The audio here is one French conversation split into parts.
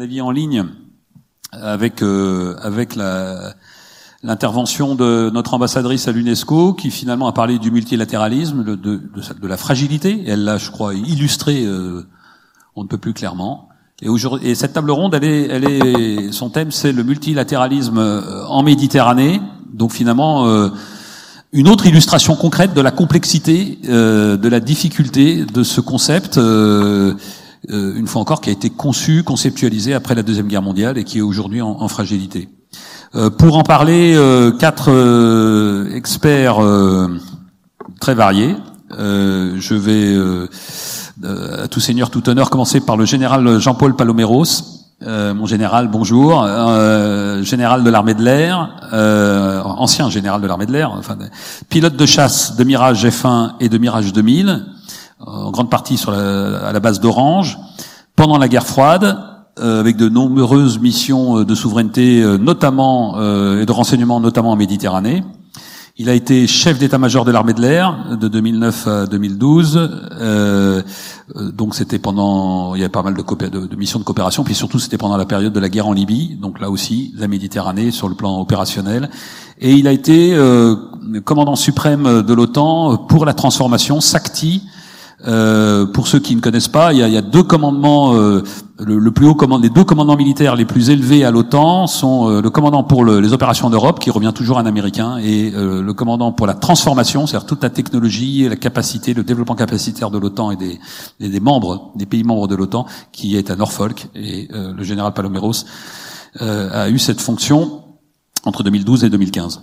avis, en ligne avec euh, avec la l'intervention de notre ambassadrice à l'UNESCO, qui finalement a parlé du multilatéralisme, de, de, de, la fragilité. elle l'a, je crois, illustré, euh, on ne peut plus clairement. Et, aujourd'hui, et cette table ronde, elle est, elle est, son thème, c'est le multilatéralisme euh, en Méditerranée. Donc finalement, euh, une autre illustration concrète de la complexité, de la difficulté de ce concept. Une fois encore, qui a été conçu, conceptualisé après la deuxième guerre mondiale et qui est aujourd'hui en, en fragilité. Euh, pour en parler, euh, quatre euh, experts très variés. je vais, à tout seigneur, tout honneur, commencer par le général Jean-Paul Paloméros. mon général, bonjour. général de l'armée de l'air, ancien général de l'armée de l'air, enfin, pilote de chasse de Mirage F1 et de Mirage 2000, en grande partie sur la, à la base d'Orange. Pendant la guerre froide, euh, avec de nombreuses missions euh, de souveraineté, euh, notamment et de renseignement, notamment en Méditerranée. Il a été chef d'état-major de l'armée de l'air de 2009 à 2012. Euh, donc c'était pendant, il y avait pas mal de, de, de, missions de coopération, puis surtout c'était pendant la période de la guerre en Libye. Donc là aussi, la Méditerranée sur le plan opérationnel. Et il a été euh, commandant suprême de l'OTAN pour la transformation SACTI euh, pour ceux qui ne connaissent pas, il y a, il y a deux commandements. Euh, le, plus haut les deux commandements militaires les plus élevés à l'OTAN sont euh, le commandant pour les opérations d'Europe, qui revient toujours un Américain, et le commandant pour la transformation, c'est-à-dire toute la technologie, la capacité, le développement capacitaire de l'OTAN et des, des, membres, des pays membres de l'OTAN, qui est à Norfolk. Et le général Paloméros a eu cette fonction entre 2012 et 2015.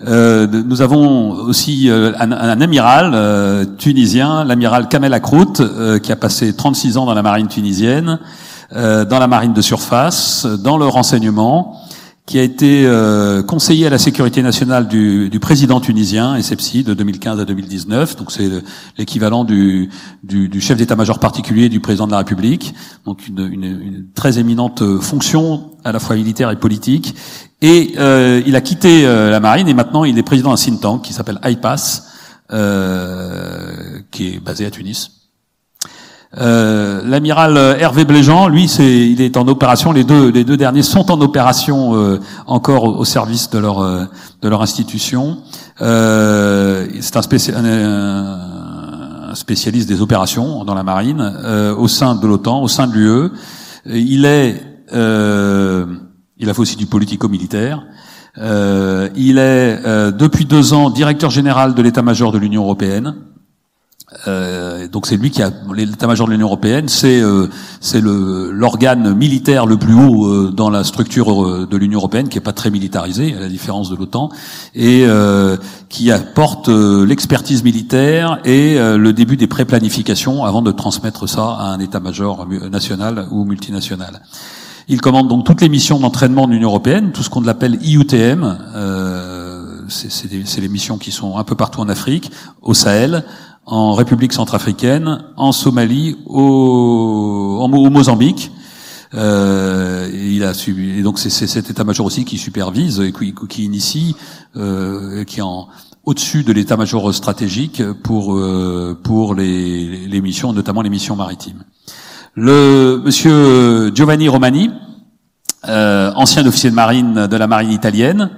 Euh, nous avons aussi euh, un, amiral euh, tunisien, l'amiral Kamel Akrout, qui a passé 36 ans dans la marine tunisienne, dans la marine de surface, dans le renseignement, qui a été conseiller à la sécurité nationale du, président tunisien, SEPSI, de 2015 à 2019. Donc c'est l'équivalent du, chef d'état-major particulier du président de la République. Donc une, très éminente fonction à la fois militaire et politique, et euh, il a quitté euh, la marine et maintenant il est président d'un think tank qui s'appelle IPAS, euh, qui est basé à Tunis. Euh, L'amiral Hervé Bléjean, lui, c'est, il est en opération. Les deux, les deux derniers sont en opération euh, encore au, service de leur de leur institution. c'est un, un, spécialiste des opérations dans la marine au sein de l'OTAN, au sein de l'UE. Il est il a fait aussi du politico-militaire. Euh, il est euh, depuis deux ans directeur général de l'état-major de l'Union européenne. Euh, donc c'est lui qui a l'état-major de l'Union européenne, c'est euh, c'est l'organe militaire le plus haut euh, dans la structure euh, de l'Union européenne, qui est pas très militarisé à la différence de l'OTAN, et qui apporte l'expertise militaire et le début des pré-planifications avant de transmettre ça à un état-major national ou multinational. Il commande donc toutes les missions d'entraînement de l'Union européenne, tout ce qu'on appelle IUTM. Euh, c'est les missions qui sont un peu partout en Afrique, au Sahel, en République centrafricaine, en Somalie, au, au Mozambique. Euh, il a suivi, et donc c'est cet état-major aussi qui supervise et qui, qui initie, euh, qui est en au-dessus de l'état-major stratégique pour euh, pour les, les missions, notamment les missions maritimes. Le monsieur Giovanni Romani, euh, ancien officier de marine de la marine italienne,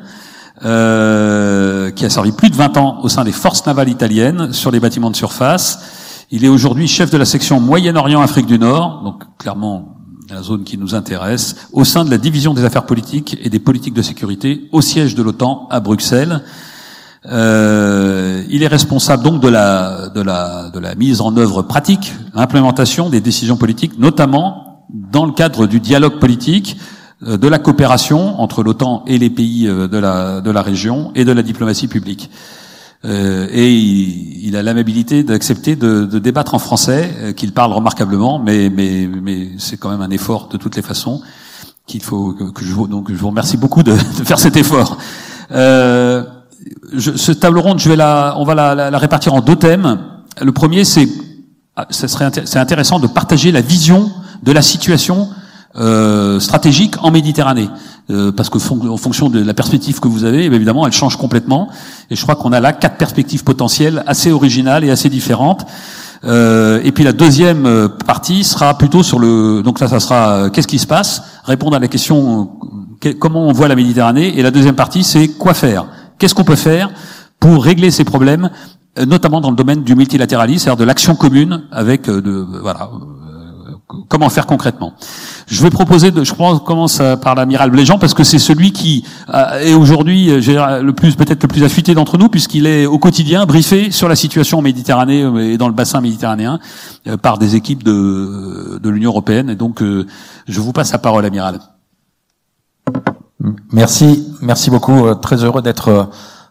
euh, qui a servi plus de 20 ans au sein des forces navales italiennes sur les bâtiments de surface. Il est aujourd'hui chef de la section Moyen-Orient Afrique du Nord, donc clairement la zone qui nous intéresse, au sein de la division des affaires politiques et des politiques de sécurité au siège de l'OTAN à Bruxelles. Euh, il est responsable donc de la, de la, de la mise en œuvre pratique, l'implémentation des décisions politiques, notamment dans le cadre du dialogue politique, de la coopération entre l'OTAN et les pays euh, de la, de la région et de la diplomatie publique. Euh, et il, il a l'amabilité d'accepter de, de, débattre en français, euh, qu'il parle remarquablement, mais, mais, mais c'est quand même un effort de toutes les façons qu'il faut que, je vous donc je vous remercie beaucoup de, de faire cet effort. Euh, je, ce table ronde, je vais la, on va la, la, la répartir en deux thèmes. Le premier, c'est, ah, ça serait c'est intéressant de partager la vision de la situation euh, stratégique en Méditerranée, euh, parce que en fonction de la perspective que vous avez, évidemment, elle change complètement. Et je crois qu'on a là quatre perspectives potentielles assez originales et assez différentes. Euh, et puis la deuxième euh, partie sera plutôt sur le. Donc là, ça sera euh, qu'est-ce qui se passe, répondre à la question comment on voit la Méditerranée. Et la deuxième partie, c'est quoi faire? Qu'est-ce qu'on peut faire pour régler ces problèmes, notamment dans le domaine du multilatéralisme, c'est-à-dire de l'action commune avec de voilà comment faire concrètement? Je vais proposer, de, je commence par l'amiral Bléjean parce que c'est celui qui euh, est aujourd'hui euh, le plus peut-être le plus affûté d'entre nous puisqu'il est au quotidien briefé sur la situation en Méditerranée euh, et dans le bassin méditerranéen par des équipes de, de l'Union européenne. Et donc, je vous passe la parole, amiral. Merci, merci beaucoup. Très heureux d'être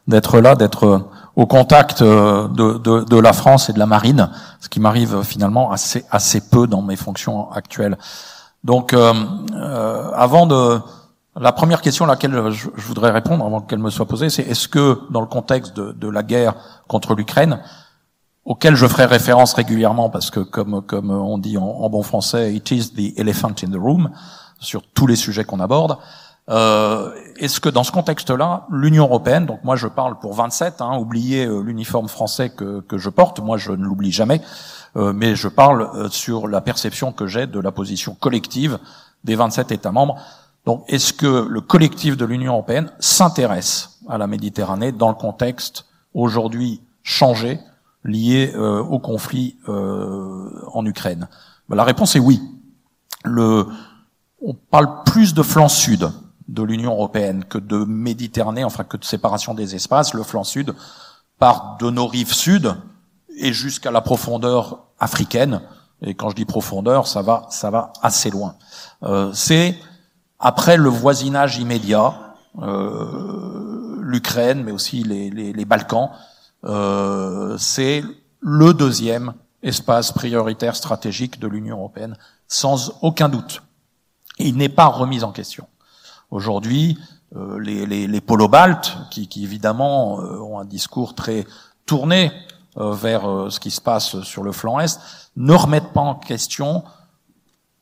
d'être là, d'être au contact euh, de, de, de, la France et de la marine, ce qui m'arrive finalement assez, assez peu dans mes fonctions actuelles. Donc, euh, euh, avant de... La première question à laquelle je, voudrais répondre, avant qu'elle me soit posée, c'est est-ce que, dans le contexte de, de la guerre contre l'Ukraine, auquel je ferai référence régulièrement, parce que comme, comme on dit en, en bon français, it is the elephant in the room, sur tous les sujets qu'on aborde, euh, Est-ce que dans ce contexte-là, l'Union européenne, donc moi je parle pour 27, hein, oubliez euh, l'uniforme français que, que, je porte, moi je ne l'oublie jamais, euh, mais je parle sur la perception que j'ai de la position collective des 27 États membres. Donc est-ce que le collectif de l'Union européenne s'intéresse à la Méditerranée dans le contexte aujourd'hui changé lié au conflit en Ukraine? La réponse est oui. On parle plus de flanc sud de l'Union européenne que de Méditerranée, enfin que de séparation des espaces. Le flanc sud part de nos rives sud et jusqu'à la profondeur africaine. Et quand je dis profondeur, ça va, ça va assez loin. Euh, c'est après le voisinage immédiat, euh, l'Ukraine, mais aussi les, Balkans, euh, c'est le deuxième espace prioritaire stratégique de l'Union européenne, sans aucun doute. Il n'est pas remis en question. Aujourd'hui, euh, les, les, polo-baltes, qui, qui, évidemment euh, ont un discours très tourné euh, vers ce qui se passe sur le flanc est, ne remettent pas en question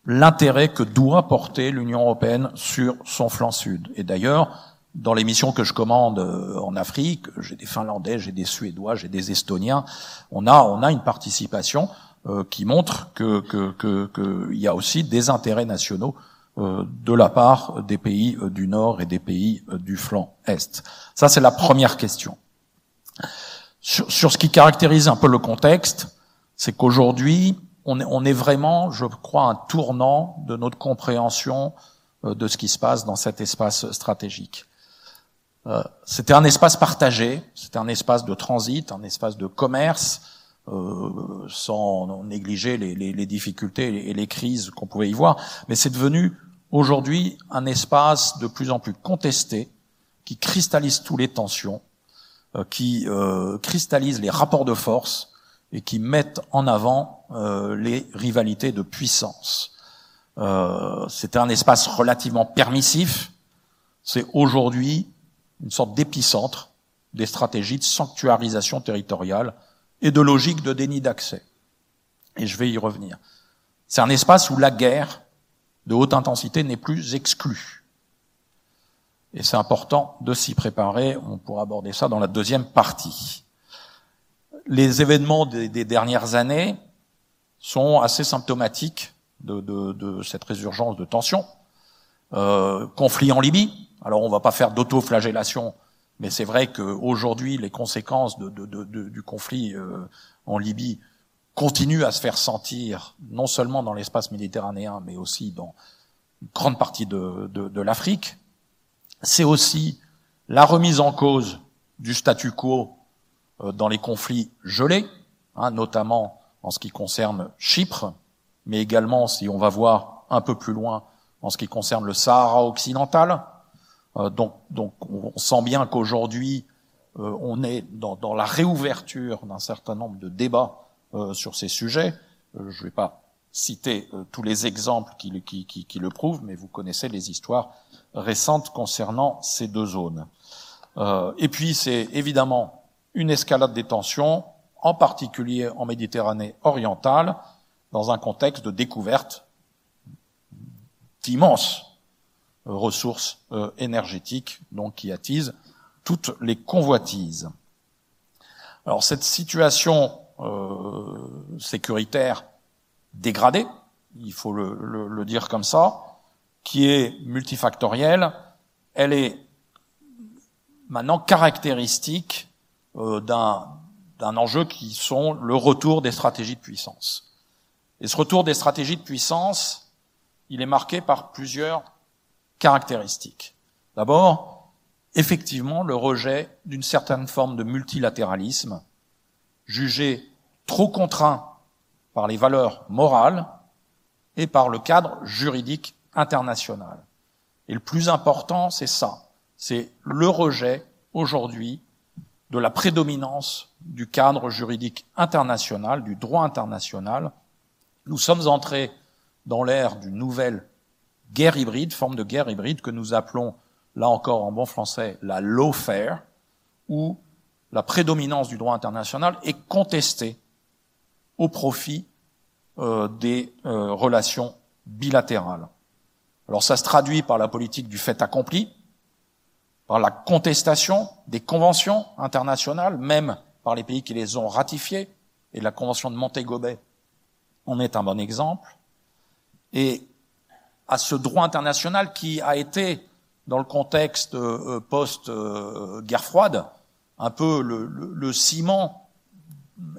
l'intérêt que doit porter l'Union européenne sur son flanc sud. Et d'ailleurs, dans les missions que je commande en Afrique, j'ai des Finlandais, j'ai des Suédois, j'ai des Estoniens, on a, on a une participation qui montre que qu'il que, que, y a aussi des intérêts nationaux de la part des pays euh, du Nord et des pays euh, du flanc Est. Ça, c'est la première question. Sur, ce qui caractérise un peu le contexte, c'est qu'aujourd'hui, on est, on est vraiment, je crois, un tournant de notre compréhension de ce qui se passe dans cet espace stratégique. C'était un espace partagé, c'était un espace de transit, un espace de commerce, euh, sans négliger les, difficultés et les crises qu'on pouvait y voir, mais c'est devenu aujourd'hui un espace de plus en plus contesté, qui cristallise toutes les tensions, euh, qui euh, cristallise les rapports de force et qui met en avant euh, les rivalités de puissance. C'était un espace relativement permissif. C'est aujourd'hui une sorte d'épicentre des stratégies de sanctuarisation territoriale et de logique de déni d'accès. Et je vais y revenir. C'est un espace où la guerre de haute intensité n'est plus exclue. Et c'est important de s'y préparer. On pourra aborder ça dans la deuxième partie. Les événements des, dernières années sont assez symptomatiques de, de, de cette résurgence de tension. Euh, conflit en Libye. Alors on va pas faire d'auto-flagellation mais c'est vrai qu'aujourd'hui, les conséquences du conflit euh, en Libye continuent à se faire sentir, non seulement dans l'espace méditerranéen, mais aussi dans une grande partie de, l'Afrique. C'est aussi la remise en cause du statu quo euh, dans les conflits gelés, hein, notamment en ce qui concerne Chypre, mais également, si on va voir un peu plus loin, en ce qui concerne le Sahara occidental, donc, donc, on sent bien qu'aujourd'hui, euh, on est dans, la réouverture d'un certain nombre de débats euh, sur ces sujets. je ne vais pas citer tous les exemples qui, le prouvent, mais vous connaissez les histoires récentes concernant ces deux zones. et puis, c'est évidemment une escalade des tensions, en particulier en Méditerranée orientale, dans un contexte de découverte d'immenses ressources euh, énergétiques, donc qui attisent toutes les convoitises. Alors cette situation sécuritaire dégradée, il faut le, le, dire comme ça, qui est multifactorielle, elle est maintenant caractéristique d'un d'un enjeu qui sont le retour des stratégies de puissance. Et ce retour des stratégies de puissance, il est marqué par plusieurs caractéristiques. D'abord, effectivement, le rejet d'une certaine forme de multilatéralisme, jugé trop contraint par les valeurs morales et par le cadre juridique international. Et le plus important, c'est ça, c'est le rejet aujourd'hui de la prédominance du cadre juridique international, du droit international. Nous sommes entrés dans l'ère d'une nouvelle guerre hybride, forme de guerre hybride que nous appelons, là encore en bon français, la lawfare, où la prédominance du droit international est contestée au profit euh, des euh, relations bilatérales. Alors ça se traduit par la politique du fait accompli, par la contestation des conventions internationales, même par les pays qui les ont ratifiées, et la convention de Montego Bay en est un bon exemple, et à ce droit international qui a été, dans le contexte euh, post-guerre froide, un peu le, ciment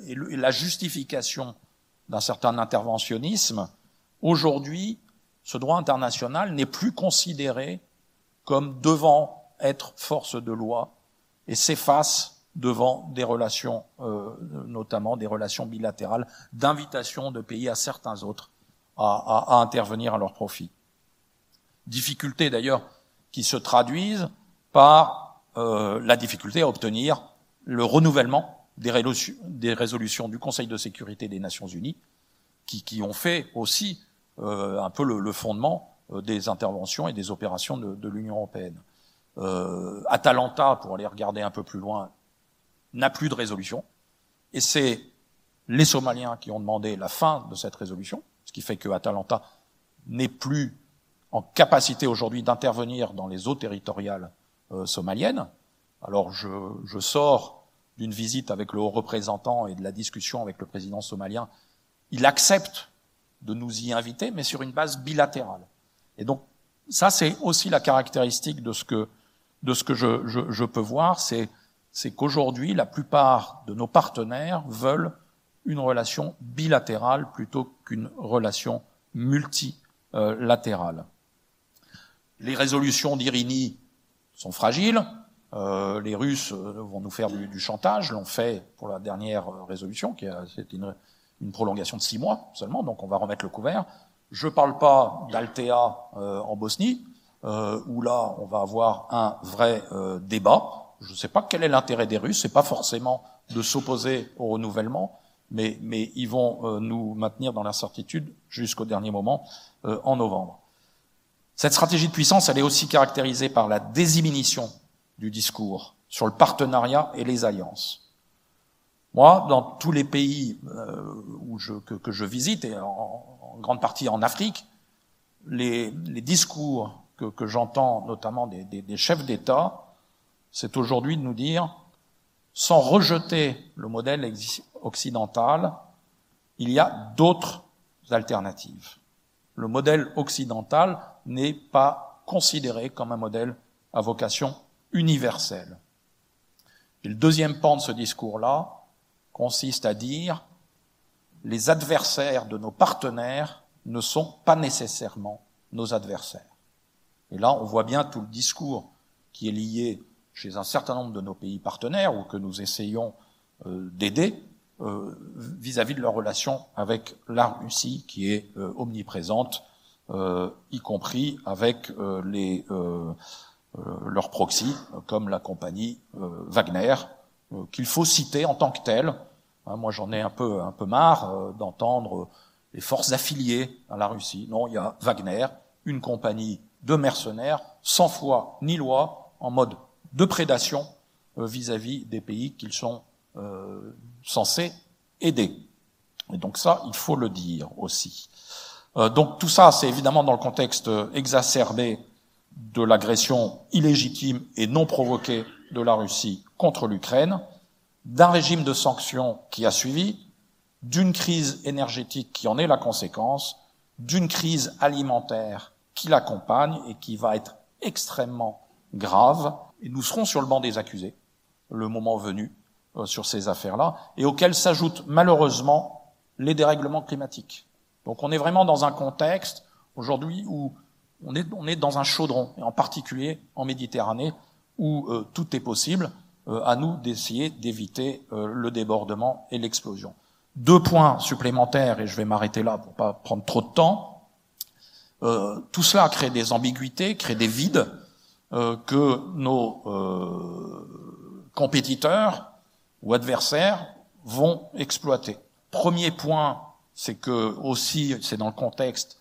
et, et la justification d'un certain interventionnisme, aujourd'hui, ce droit international n'est plus considéré comme devant être force de loi et s'efface devant des relations, euh, notamment des relations bilatérales, d'invitation de pays à certains autres à, à, intervenir à leur profit. Difficultés d'ailleurs qui se traduisent par euh, la difficulté à obtenir le renouvellement des, résolutions, du Conseil de sécurité des Nations Unies, qui, qui ont fait aussi euh, un peu le, le fondement euh, des interventions et des opérations de, de l'Union européenne. Euh, Atalanta, pour aller regarder un peu plus loin, n'a plus de résolution. Et c'est les Somaliens qui ont demandé la fin de cette résolution, ce qui fait que Atalanta n'est plus en capacité aujourd'hui d'intervenir dans les eaux territoriales euh, somaliennes. Alors je, je sors d'une visite avec le haut représentant et de la discussion avec le président somalien. Il accepte de nous y inviter, mais sur une base bilatérale. Et donc ça, c'est aussi la caractéristique de ce que de ce que je, je, je peux voir, c'est, c'est qu'aujourd'hui, la plupart de nos partenaires veulent une relation bilatérale plutôt qu'une relation multilatérale. Les résolutions d'Irini sont fragiles. Euh, les Russes vont nous faire du, chantage, l'ont fait pour la dernière résolution, qui c'était une, une, prolongation de six mois seulement, donc on va remettre le couvert. Je ne parle pas d'Altea euh, en Bosnie, euh, où là, on va avoir un vrai euh, débat. Je ne sais pas quel est l'intérêt des Russes. C'est pas forcément de s'opposer au renouvellement, mais, ils vont euh, nous maintenir dans l'incertitude jusqu'au dernier moment euh, en novembre. Cette stratégie de puissance, elle est aussi caractérisée par la désinhibition du discours sur le partenariat et les alliances. Moi, dans tous les pays où je, que, je visite, et en, grande partie en Afrique, les, discours que, j'entends notamment des chefs d'État, c'est aujourd'hui de nous dire, sans rejeter le modèle occidental, il y a d'autres alternatives. Le modèle occidental n'est pas considéré comme un modèle à vocation universelle. Et le deuxième pan de ce discours-là consiste à dire les adversaires de nos partenaires ne sont pas nécessairement nos adversaires. Et là, on voit bien tout le discours qui est lié chez un certain nombre de nos pays partenaires ou que nous essayons euh, d'aider euh, vis-à-vis de leur relation avec la Russie qui est euh, omniprésente, y compris avec euh, les, leurs proxys comme la compagnie Wagner, qu'il faut citer en tant que telle. Hein, moi, j'en ai un peu un peu marre d'entendre les forces affiliées à la Russie. Non, il y a Wagner, une compagnie de mercenaires, sans foi ni loi, en mode de prédation euh, vis-à-vis des pays qu'ils sont euh, censés aider. Et donc ça, il faut le dire aussi. Euh, donc tout ça, c'est évidemment dans le contexte exacerbé de l'agression illégitime et non provoquée de la Russie contre l'Ukraine, d'un régime de sanctions qui a suivi, d'une crise énergétique qui en est la conséquence, d'une crise alimentaire qui l'accompagne et qui va être extrêmement grave. Et nous serons sur le banc des accusés, le moment venu, euh, sur ces affaires-là, et auxquelles s'ajoutent malheureusement les dérèglements climatiques. Donc on est vraiment dans un contexte aujourd'hui où on est, dans un chaudron, et en particulier en Méditerranée, où euh, tout est possible, euh, à nous d'essayer d'éviter le débordement et l'explosion. Deux points supplémentaires, et je vais m'arrêter là pour pas prendre trop de temps. Euh, tout cela crée des ambiguïtés, crée des vides euh, que nos euh, compétiteurs ou adversaires vont exploiter. Premier point, c'est que aussi, c'est dans le contexte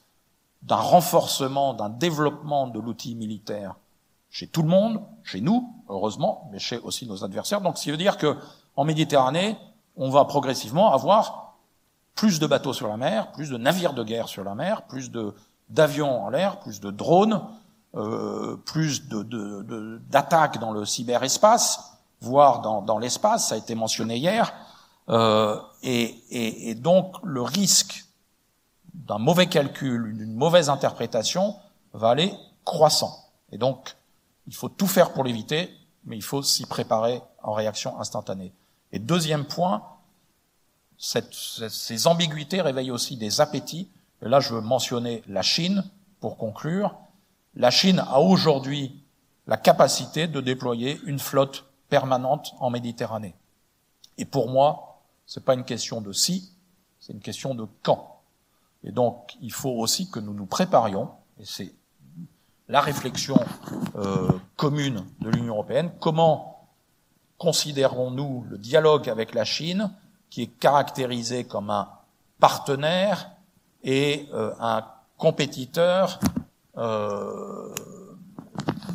d'un renforcement, d'un développement de l'outil militaire chez tout le monde, chez nous, heureusement, mais chez aussi nos adversaires. Donc, ce qui veut dire que en Méditerranée, on va progressivement avoir plus de bateaux sur la mer, plus de navires de guerre sur la mer, plus d'avions en l'air, plus de drones, euh, plus de, d'attaques dans le cyberespace, voire dans, dans l'espace, ça a été mentionné hier. Euh, et, et, donc le risque d'un mauvais calcul, d'une mauvaise interprétation, va aller croissant. Et donc, il faut tout faire pour l'éviter, mais il faut s'y préparer en réaction instantanée. Et deuxième point, cette, ces ambiguïtés réveillent aussi des appétits. Et là, je veux mentionner la Chine pour conclure. La Chine a aujourd'hui la capacité de déployer une flotte permanente en Méditerranée. Et pour moi, c'est pas une question de si, c'est une question de quand. Et donc, il faut aussi que nous nous préparions, et c'est la réflexion euh, commune de l'Union européenne, comment considérons-nous le dialogue avec la Chine, qui est caractérisé comme un partenaire et euh, un compétiteur euh,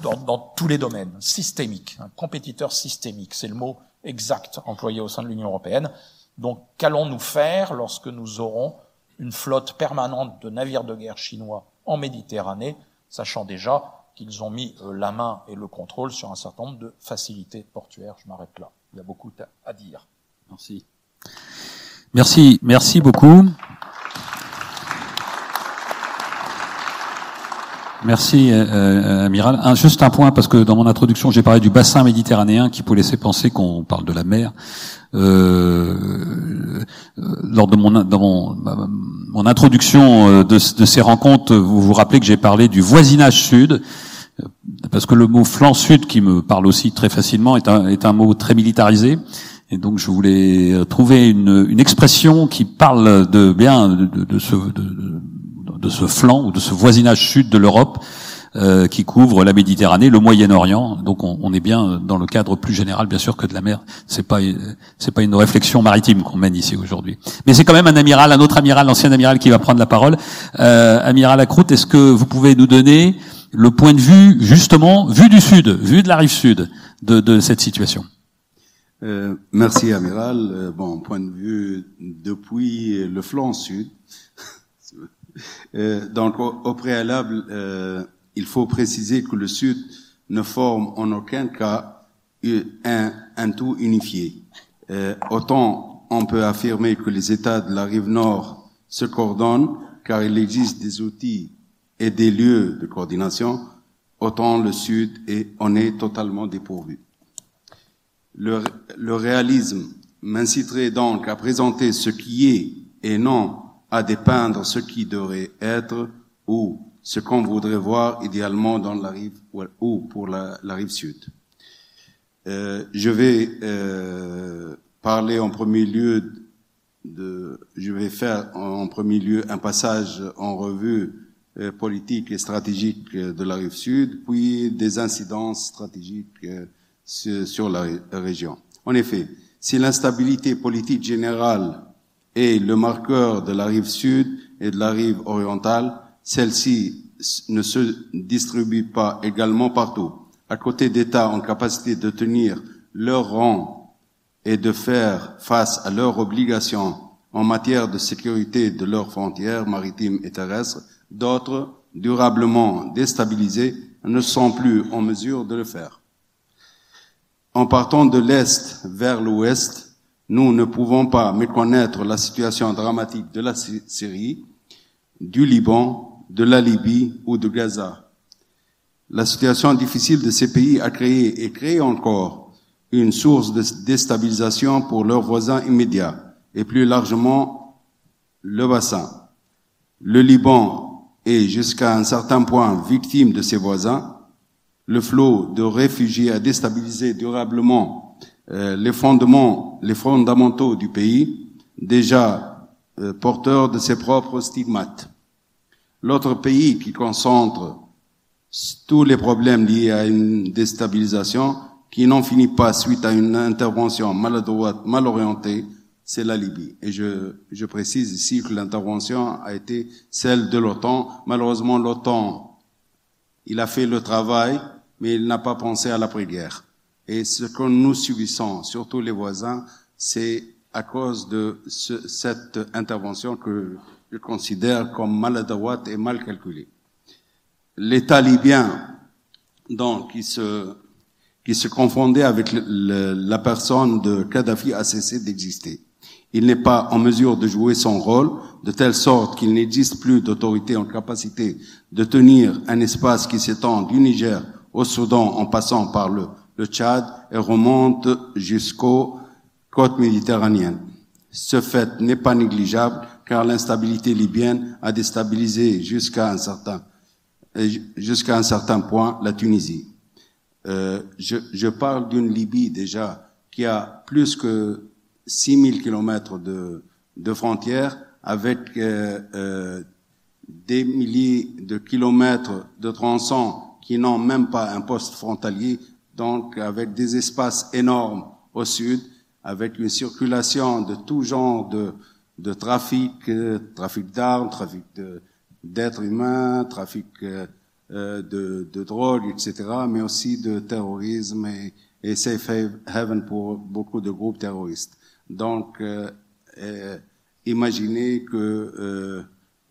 dans, dans, tous les domaines, systémique, un compétiteur systémique, c'est le mot exact employé au sein de l'Union européenne. Donc qu'allons-nous faire lorsque nous aurons une flotte permanente de navires de guerre chinois en Méditerranée, sachant déjà qu'ils ont mis euh, la main et le contrôle sur un certain nombre de facilités portuaires? Je m'arrête là. Il y a beaucoup à dire. Merci. Merci, merci beaucoup. Merci, euh, euh, Amiral. Un, juste un point, parce que dans mon introduction, j'ai parlé du bassin méditerranéen qui peut laisser penser qu'on parle de la mer. Euh, lors de mon, dans mon, introduction de, de, ces rencontres, vous vous rappelez que j'ai parlé du voisinage sud, parce que le mot flanc sud, qui me parle aussi très facilement, est un, est un mot très militarisé. Et donc je voulais trouver une, une expression qui parle de bien de, de, ce, de, de, ce flanc ou de ce voisinage sud de l'Europe euh, qui couvre la Méditerranée, le Moyen-Orient. Donc on, on, est bien dans le cadre plus général, bien sûr, que de la mer. C'est pas c'est pas une réflexion maritime qu'on mène ici aujourd'hui. Mais c'est quand même un amiral, un autre amiral, l'ancien amiral, qui va prendre la parole. Euh, amiral Lacroute, est-ce que vous pouvez nous donner le point de vue, justement, vu du sud, vu de la rive sud de, de cette situation? Euh, merci, amiral. Euh, bon, point de vue depuis le flanc sud. Euh, donc, au, préalable, euh, il faut préciser que le sud ne forme en aucun cas un, un tout unifié. Euh, autant on peut affirmer que les États de la rive nord se coordonnent, car il existe des outils et des lieux de coordination, autant le Sud et on est totalement dépourvu. Le réalisme m'inciterait donc à présenter ce qui est et non à dépeindre ce qui devrait être ou ce qu'on voudrait voir idéalement dans la rive ou pour la, rive sud. Euh, je vais euh, parler en premier lieu de, je vais faire en premier lieu un passage en revue euh, politique et stratégique euh, de la rive sud, puis des incidences stratégiques euh, sur la région. En effet, si l'instabilité politique générale est le marqueur de la rive sud et de la rive orientale, celle-ci ne se distribue pas également partout. À côté d'États en capacité de tenir leur rang et de faire face à leurs obligations en matière de sécurité de leurs frontières maritimes et terrestres, d'autres, durablement déstabilisés, ne sont plus en mesure de le faire. En partant de l'Est vers l'Ouest, Nous ne pouvons pas méconnaître la situation dramatique de la Syrie, du Liban, de la Libye ou de Gaza. La situation difficile de ces pays a créé et crée encore une source de déstabilisation pour leurs voisins immédiats et plus largement le bassin. Le Liban est jusqu'à un certain point victime de ses voisins. Le flot de réfugiés a déstabilisé durablement les fondements, les fondamentaux du pays, déjà euh, porteur de ses propres stigmates. L'autre pays qui concentre tous les problèmes liés à une déstabilisation qui n'en finit pas suite à une intervention maladroite, mal orientée, c'est la Libye. Et je, je précise ici que l'intervention a été celle de l'OTAN. Malheureusement, l'OTAN, il a fait le travail, mais il n'a pas pensé à l'après-guerre. Et ce que nous subissons, surtout les voisins, c'est à cause de ce, cette intervention que je considère comme maladroite et mal calculée. L'État libyen, donc, qui se, qui se confondait avec le, la personne de Kadhafi a cessé d'exister. Il n'est pas en mesure de jouer son rôle de telle sorte qu'il n'existe plus d'autorité en capacité de tenir un espace qui s'étend du Niger au Soudan en passant par le, le Tchad et remonte jusqu'aux côtes méditerranéennes. Ce fait n'est pas négligeable car l'instabilité libyenne a déstabilisé jusqu'à un certain jusqu'à un certain point la Tunisie. Euh, je, parle d'une Libye déjà qui a plus que 6000 kilomètres de, de frontières avec euh, euh, des milliers de kilomètres de tronçons qui n'ont même pas un poste frontalier, donc avec des espaces énormes au sud, avec une circulation de tout genre de, de trafic, euh, trafic d'armes, trafic d'êtres humains, trafic euh, euh, de, de drogue, etc., mais aussi de terrorisme et, et safe haven pour beaucoup de groupes terroristes. Donc, euh, euh, imaginez que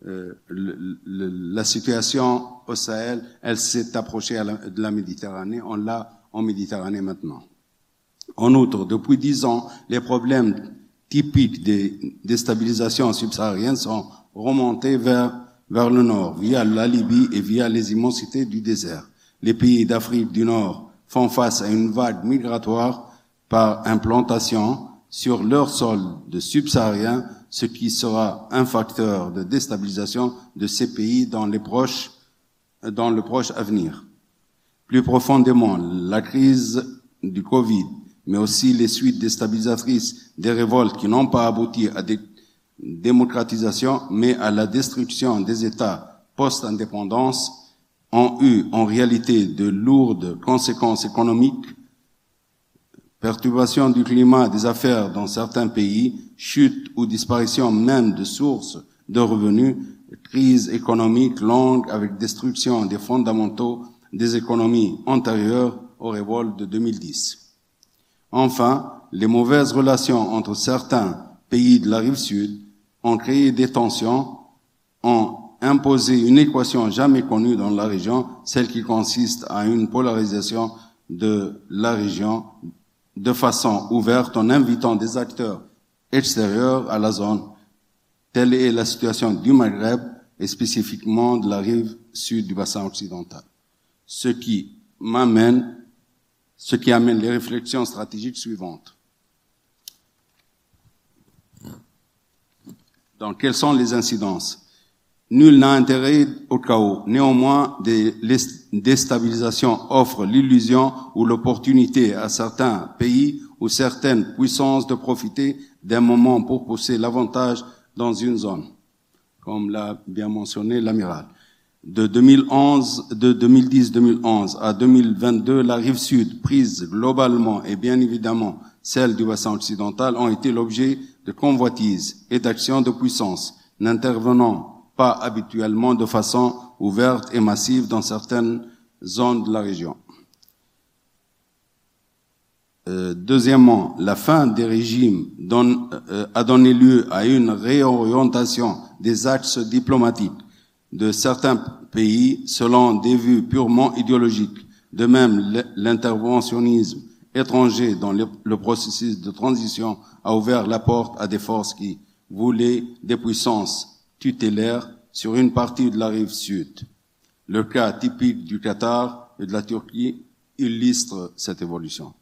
la situation au Sahel, elle s'est approchée de la Méditerranée. On l'a en Méditerranée maintenant. En outre, depuis dix ans, les problèmes typiques des déstabilisations subsahariennes sont remontés vers, vers le nord, via la Libye et via les immensités du désert. Les pays d'Afrique du Nord font face à une vague migratoire par implantation sur leur sol de subsaharien, ce qui sera un facteur de déstabilisation de ces pays dans les proches, dans le proche avenir. Plus profondément, la crise du Covid, mais aussi les suites déstabilisatrices des révoltes qui n'ont pas abouti à des démocratisations, mais à la destruction des États post-indépendance, ont eu en réalité de lourdes conséquences économiques. Perturbation du climat des affaires dans certains pays, chute ou disparition même de sources de revenus, crise économique longue avec destruction des fondamentaux des économies antérieures aux révoltes de 2010. Enfin, les mauvaises relations entre certains pays de la rive sud ont créé des tensions, ont imposé une équation jamais connue dans la région, celle qui consiste à une polarisation de la région de façon ouverte en invitant des acteurs extérieurs à la zone. Telle est la situation du Maghreb et spécifiquement de la rive sud du bassin occidental. Ce qui m'amène, ce qui amène les réflexions stratégiques suivantes. Donc, quelles sont les incidences? Nul n'a intérêt au chaos. Néanmoins, des déstabilisations offrent l'illusion ou l'opportunité à certains pays ou certaines puissances de profiter d'un moment pour pousser l'avantage dans une zone, comme l'a bien mentionné l'amiral. De 2011, de 2010-2011 à 2022, la rive sud, prise globalement et bien évidemment celle du bassin occidental, ont été l'objet de convoitises et d'actions de puissance, n'intervenant pas habituellement de façon ouverte et massive dans certaines zones de la région. Euh, deuxièmement, la fin des régimes euh, a donné lieu à une réorientation des axes diplomatiques de certains pays selon des vues purement idéologiques. De même, l'interventionnisme étranger dans le, processus de transition a ouvert la porte à des forces qui voulaient des puissances tutélaires sur une partie de la rive sud. Le cas typique du Qatar et de la Turquie illustre cette évolution.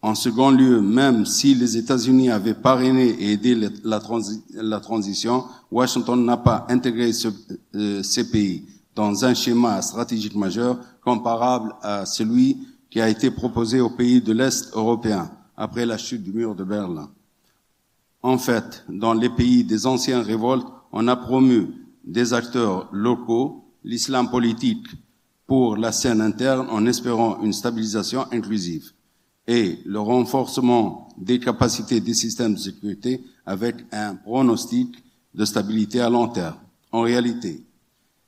En second lieu, même si les États-Unis avaient parrainé et aidé la, transi la transition, Washington n'a pas intégré euh, ces pays dans un schéma stratégique majeur comparable à celui qui a été proposé aux pays de l'Est européen après la chute du mur de Berlin. En fait, dans les pays des anciennes révoltes, on a promu des acteurs locaux, l'islam politique pour la scène interne en espérant une stabilisation inclusive et le renforcement des capacités des systèmes de sécurité avec un pronostic de stabilité à long terme. En réalité,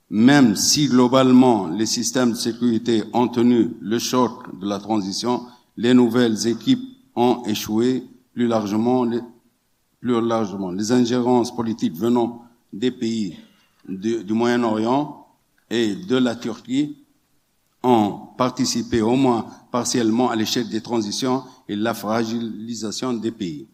même si globalement les systèmes de sécurité ont tenu le choc de la transition, les nouvelles équipes ont échoué plus largement, les, plus largement. Les ingérences politiques venant des pays du, du Moyen-Orient et de la Turquie ont participé au moins partiellement à l'échec des transitions et la fragilisation des pays.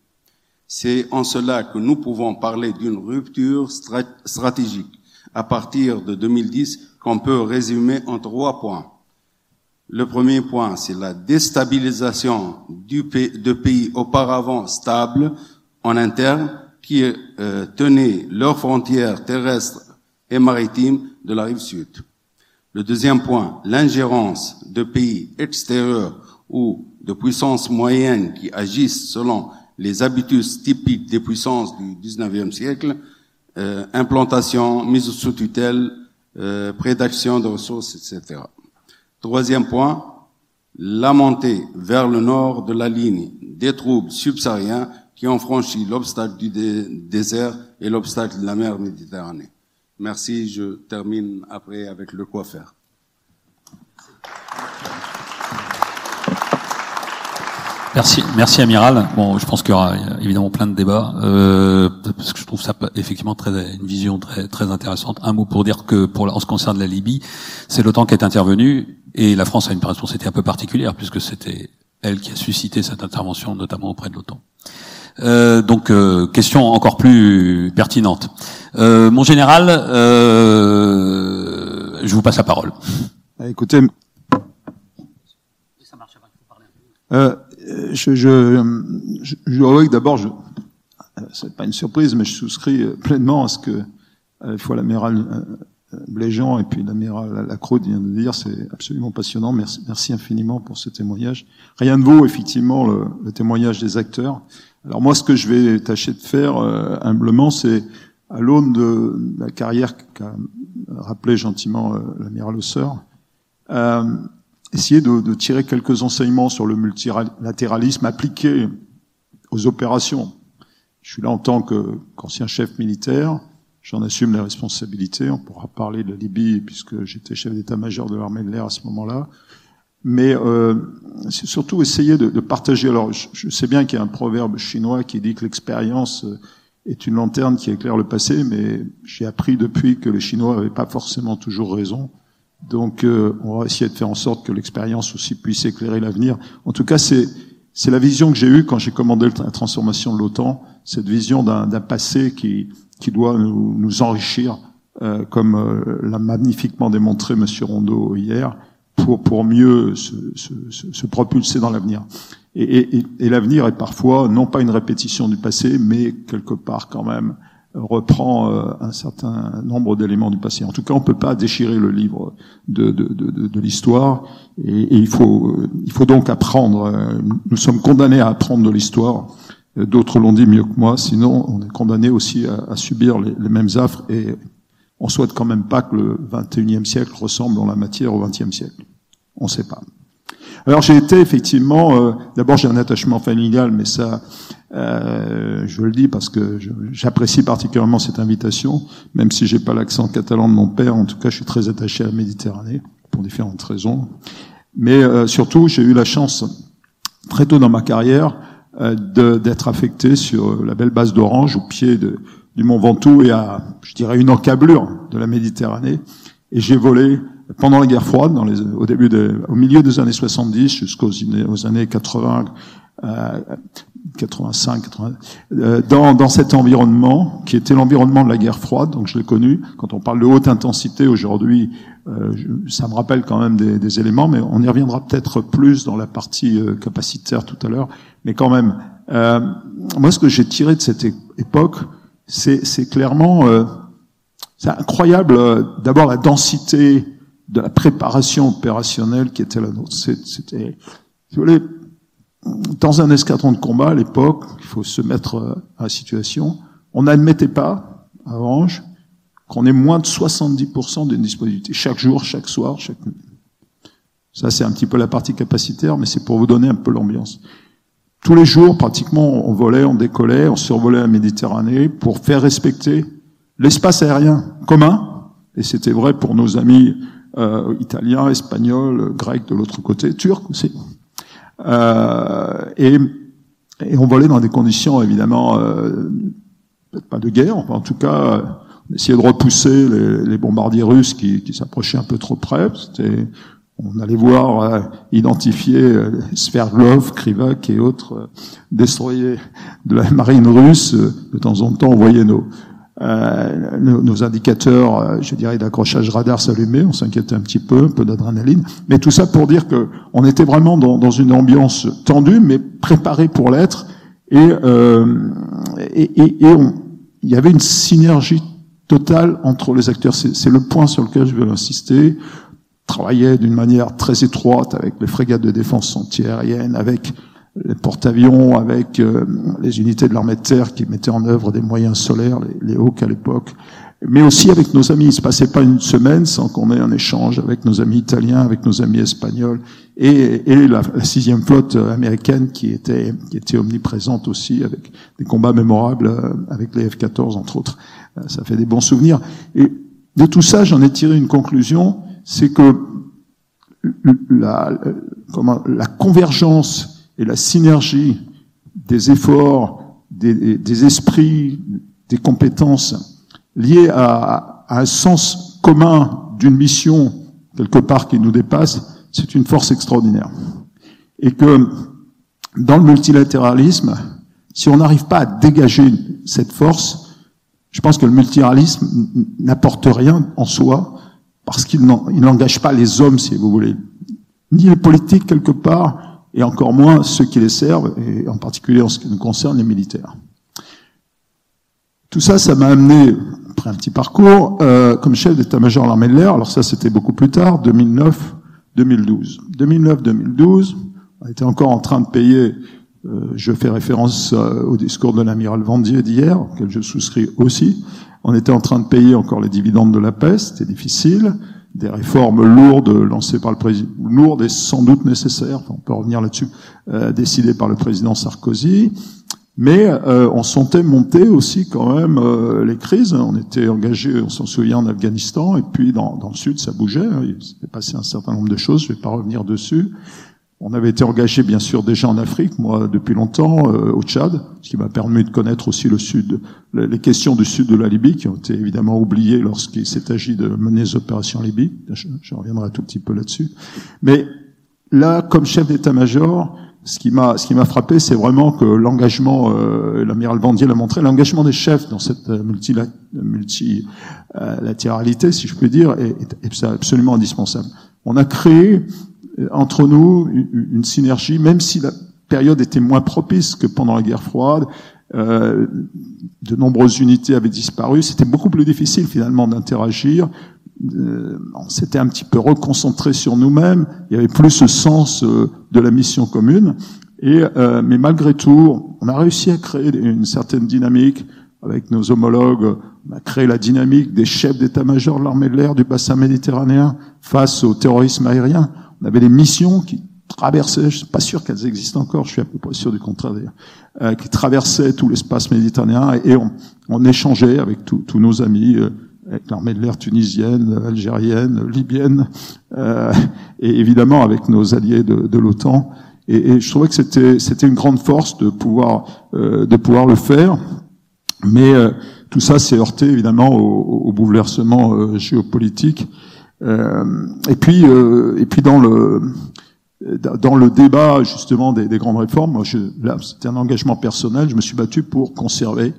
C'est en cela que nous pouvons parler d'une rupture stratégique à partir de 2010 qu'on peut résumer en trois points. Le premier point, c'est la déstabilisation du de pays auparavant stables en interne qui euh, tenaient leurs frontières terrestres et maritimes de la rive sud. Le deuxième point, l'ingérence de pays extérieurs ou de puissances moyennes qui agissent selon les habitudes typiques des puissances du 19e siècle, euh, implantation, mise sous tutelle, euh, prédaction de ressources, etc. Troisième point, la montée vers le nord de la ligne des troubles subsahariens qui ont franchi l'obstacle du désert et l'obstacle de la mer Méditerranée. Merci, je termine après avec le quoi faire. Merci, merci amiral. Bon, je pense qu'il y aura évidemment plein de débats euh, parce que je trouve ça effectivement très une vision très très intéressante. Un mot pour dire que pour en ce qui concerne la Libye, c'est l'OTAN qui est intervenu et la France a une responsabilité un peu particulière puisque c'était elle qui a suscité cette intervention, notamment auprès de l'OTAN. Euh, donc, euh, question encore plus pertinente. Euh, mon général, euh, je vous passe la parole. Écoutez, euh, je, je, je, je d'abord, je, c'est pas une surprise, mais je souscris pleinement à ce que à la fois l'amiral Bléjean et puis l'amiral Lacroix vient de dire. C'est absolument passionnant. Merci, merci infiniment pour ce témoignage. Rien ne vaut effectivement le, le témoignage des acteurs. Alors moi, ce que je vais tâcher de faire euh, humblement, c'est à l'aune de la carrière qu'a rappelé gentiment euh, l'amiral Osseur, euh, essayer de, de, tirer quelques enseignements sur le multilatéralisme appliqué aux opérations. Je suis là en tant qu'ancien chef militaire, j'en assume les responsabilités. On pourra parler de la Libye puisque j'étais chef d'état-major de l'armée de l'air à ce moment-là mais euh, c'est surtout essayer de, de partager. Alors, je, je sais bien qu'il y a un proverbe chinois qui dit que l'expérience euh, est une lanterne qui éclaire le passé, mais j'ai appris depuis que les Chinois n'avaient pas forcément toujours raison. Donc, euh, on va essayer de faire en sorte que l'expérience aussi puisse éclairer l'avenir. En tout cas, c'est c'est la vision que j'ai eue quand j'ai commandé la transformation de l'OTAN, cette vision d'un passé qui, qui doit nous, nous enrichir, euh, comme euh, l'a magnifiquement démontré M. Rondeau hier, pour, pour mieux se, se, se propulser dans l'avenir. Et, et, et l'avenir est parfois non pas une répétition du passé, mais quelque part quand même reprend euh, un certain nombre d'éléments du passé. En tout cas, on peut pas déchirer le livre de, de, de, de l'histoire, et, il, faut, il faut donc apprendre. Nous sommes condamnés à apprendre de l'histoire. D'autres l'ont dit mieux que moi, sinon on est condamné aussi à, à subir les, les, mêmes affres et on souhaite quand même pas que le 21e siècle ressemble en la matière au 20e siècle. On ne sait pas. Alors j'ai été effectivement, euh, d'abord j'ai un attachement familial, mais ça, euh, je le dis parce que j'apprécie particulièrement cette invitation, même si j'ai pas l'accent catalan de mon père. En tout cas, je suis très attaché à la Méditerranée pour différentes raisons. Mais euh, surtout, j'ai eu la chance très tôt dans ma carrière d'être affecté sur la belle base d'Orange, au pied de, du Mont Ventoux et à, je dirais, une encablure de la Méditerranée. Et j'ai volé pendant la guerre froide, au début au milieu des années 70 jusqu'aux aux années 80, euh, 85, 80, euh, dans, dans cet environnement qui était l'environnement de la guerre froide. Donc je l'ai connu. Quand on parle de haute intensité aujourd'hui, euh, ça me rappelle quand même des, des, éléments, mais on y reviendra peut-être plus dans la partie euh, capacitaire tout à l'heure. Mais quand même, euh, moi ce que j'ai tiré de cette époque, c'est clairement, c'est incroyable. D'abord la densité de la préparation opérationnelle qui était la nôtre. C'était, si vous voulez, dans un escadron de combat à l'époque, il faut se mettre à la situation, on n'admettait pas, à Orange, qu'on ait moins de 70% d'une disponibilité, chaque jour, chaque soir, chaque nuit. Ça, c'est un petit peu la partie capacitaire, mais c'est pour vous donner un peu l'ambiance. Tous les jours, pratiquement, on volait, on décollait, on survolait la Méditerranée pour faire respecter l'espace aérien commun, et c'était vrai pour nos amis euh, italiens, espagnols, grecs de l'autre côté, turcs aussi. Euh, et, on volait dans des conditions évidemment euh, pas de guerre, en tout cas on essayait de repousser les, les bombardiers russes qui, qui s'approchaient un peu trop près. C'était on allait voir euh, identifier euh, Sverdlov, Krivak et autres euh, destroyers de la marine russe. De temps en temps, on voyait nos, euh, nos, indicateurs, euh, je dirais, d'accrochage radar s'allumer, on s'inquiétait un petit peu, un peu d'adrénaline, mais tout ça pour dire que on était vraiment dans, une ambiance tendue, mais préparée pour l'être, et, euh, et, il y avait une synergie totale entre les acteurs. C'est le point sur lequel je veux insister. Travailler d'une manière très étroite avec les frégates de défense antiaérienne, avec les porte-avions avec euh, les unités de l'armée de terre qui mettaient en œuvre des moyens solaires, les, Hawks à l'époque, mais aussi avec nos amis. Il se passait pas une semaine sans qu'on ait un échange avec nos amis italiens, avec nos amis espagnols et, la, sixième flotte américaine qui était qui était omniprésente aussi avec des combats mémorables euh, avec les F-14 entre autres. Euh, ça fait des bons souvenirs. Et de tout ça, j'en ai tiré une conclusion, c'est que la, comment, la convergence et la synergie des efforts, des, esprits, des compétences liées à, à un sens commun d'une mission quelque part qui nous dépasse, c'est une force extraordinaire. Et que dans le multilatéralisme, si on n'arrive pas à dégager cette force, je pense que le multilatéralisme n'apporte rien en soi parce qu'il n'engage pas les hommes, si vous voulez, ni les politiques quelque part, et encore moins ceux qui les servent, et en particulier en ce qui nous concerne, les militaires. Tout ça, ça m'a amené, après un petit parcours, euh, comme chef d'état-major de l'armée de l'air, alors ça c'était beaucoup plus tard, 2009-2012. 2009-2012, on était encore en train de payer, euh, je fais référence euh, au discours de l'amiral Vendier d'hier, auquel je souscris aussi, on était en train de payer encore les dividendes de la paix, c'était difficile, des réformes lourdes lancées par le président, lourdes et sans doute nécessaires, on peut revenir là-dessus, euh, décidées par le président Sarkozy. Mais euh, on sentait monter aussi quand même euh, les crises. On était engagé, on s'en souvient, en Afghanistan, et puis dans, dans le sud, ça bougeait. Hein. Il s'est passé un certain nombre de choses, je ne vais pas revenir dessus. On avait été engagé bien sûr déjà en Afrique, moi depuis longtemps, euh, au Tchad, ce qui m'a permis de connaître aussi le sud, les questions du sud de la Libye, qui ont été évidemment oubliées lorsqu'il s'est agi de mener les opérations en Libye. Je, reviendrai un tout petit peu là-dessus. Mais là, comme chef d'état-major, ce qui m'a ce qui m'a frappé, c'est vraiment que l'engagement, euh, l'amiral Bandier l'a montré, l'engagement des chefs dans cette multilatéralité, si je puis dire, est, absolument indispensable. On a créé euh, entre nous une synergie, même si la période était moins propice que pendant la guerre froide. Euh, de nombreuses unités avaient disparu. C'était beaucoup plus difficile finalement d'interagir. Euh, on s'était un petit peu reconcentré sur nous-mêmes. Il y avait plus ce sens euh, de la mission commune. Et euh, mais malgré tout, on a réussi à créer une certaine dynamique avec nos homologues. On a créé la dynamique des chefs d'état-major de l'armée de l'air du bassin méditerranéen face au terrorisme aérien. On avait des missions qui traversaient, je suis pas sûr qu'elles existent encore, je suis à peu près sûr du contraire d'ailleurs, euh, qui traversaient tout l'espace méditerranéen et, on, on, échangeait avec tous nos amis, euh, avec l'armée de l'air tunisienne, algérienne, libyenne, euh, et évidemment avec nos alliés de, de l'OTAN. Et, et, je trouvais que c'était c'était une grande force de pouvoir euh, de pouvoir le faire, mais euh, tout ça s'est heurté évidemment au, au bouleversement géopolitique Euh, et puis, euh, et puis dans le dans le débat justement des, des grandes réformes, moi, c'était un engagement personnel. Je me suis battu pour conserver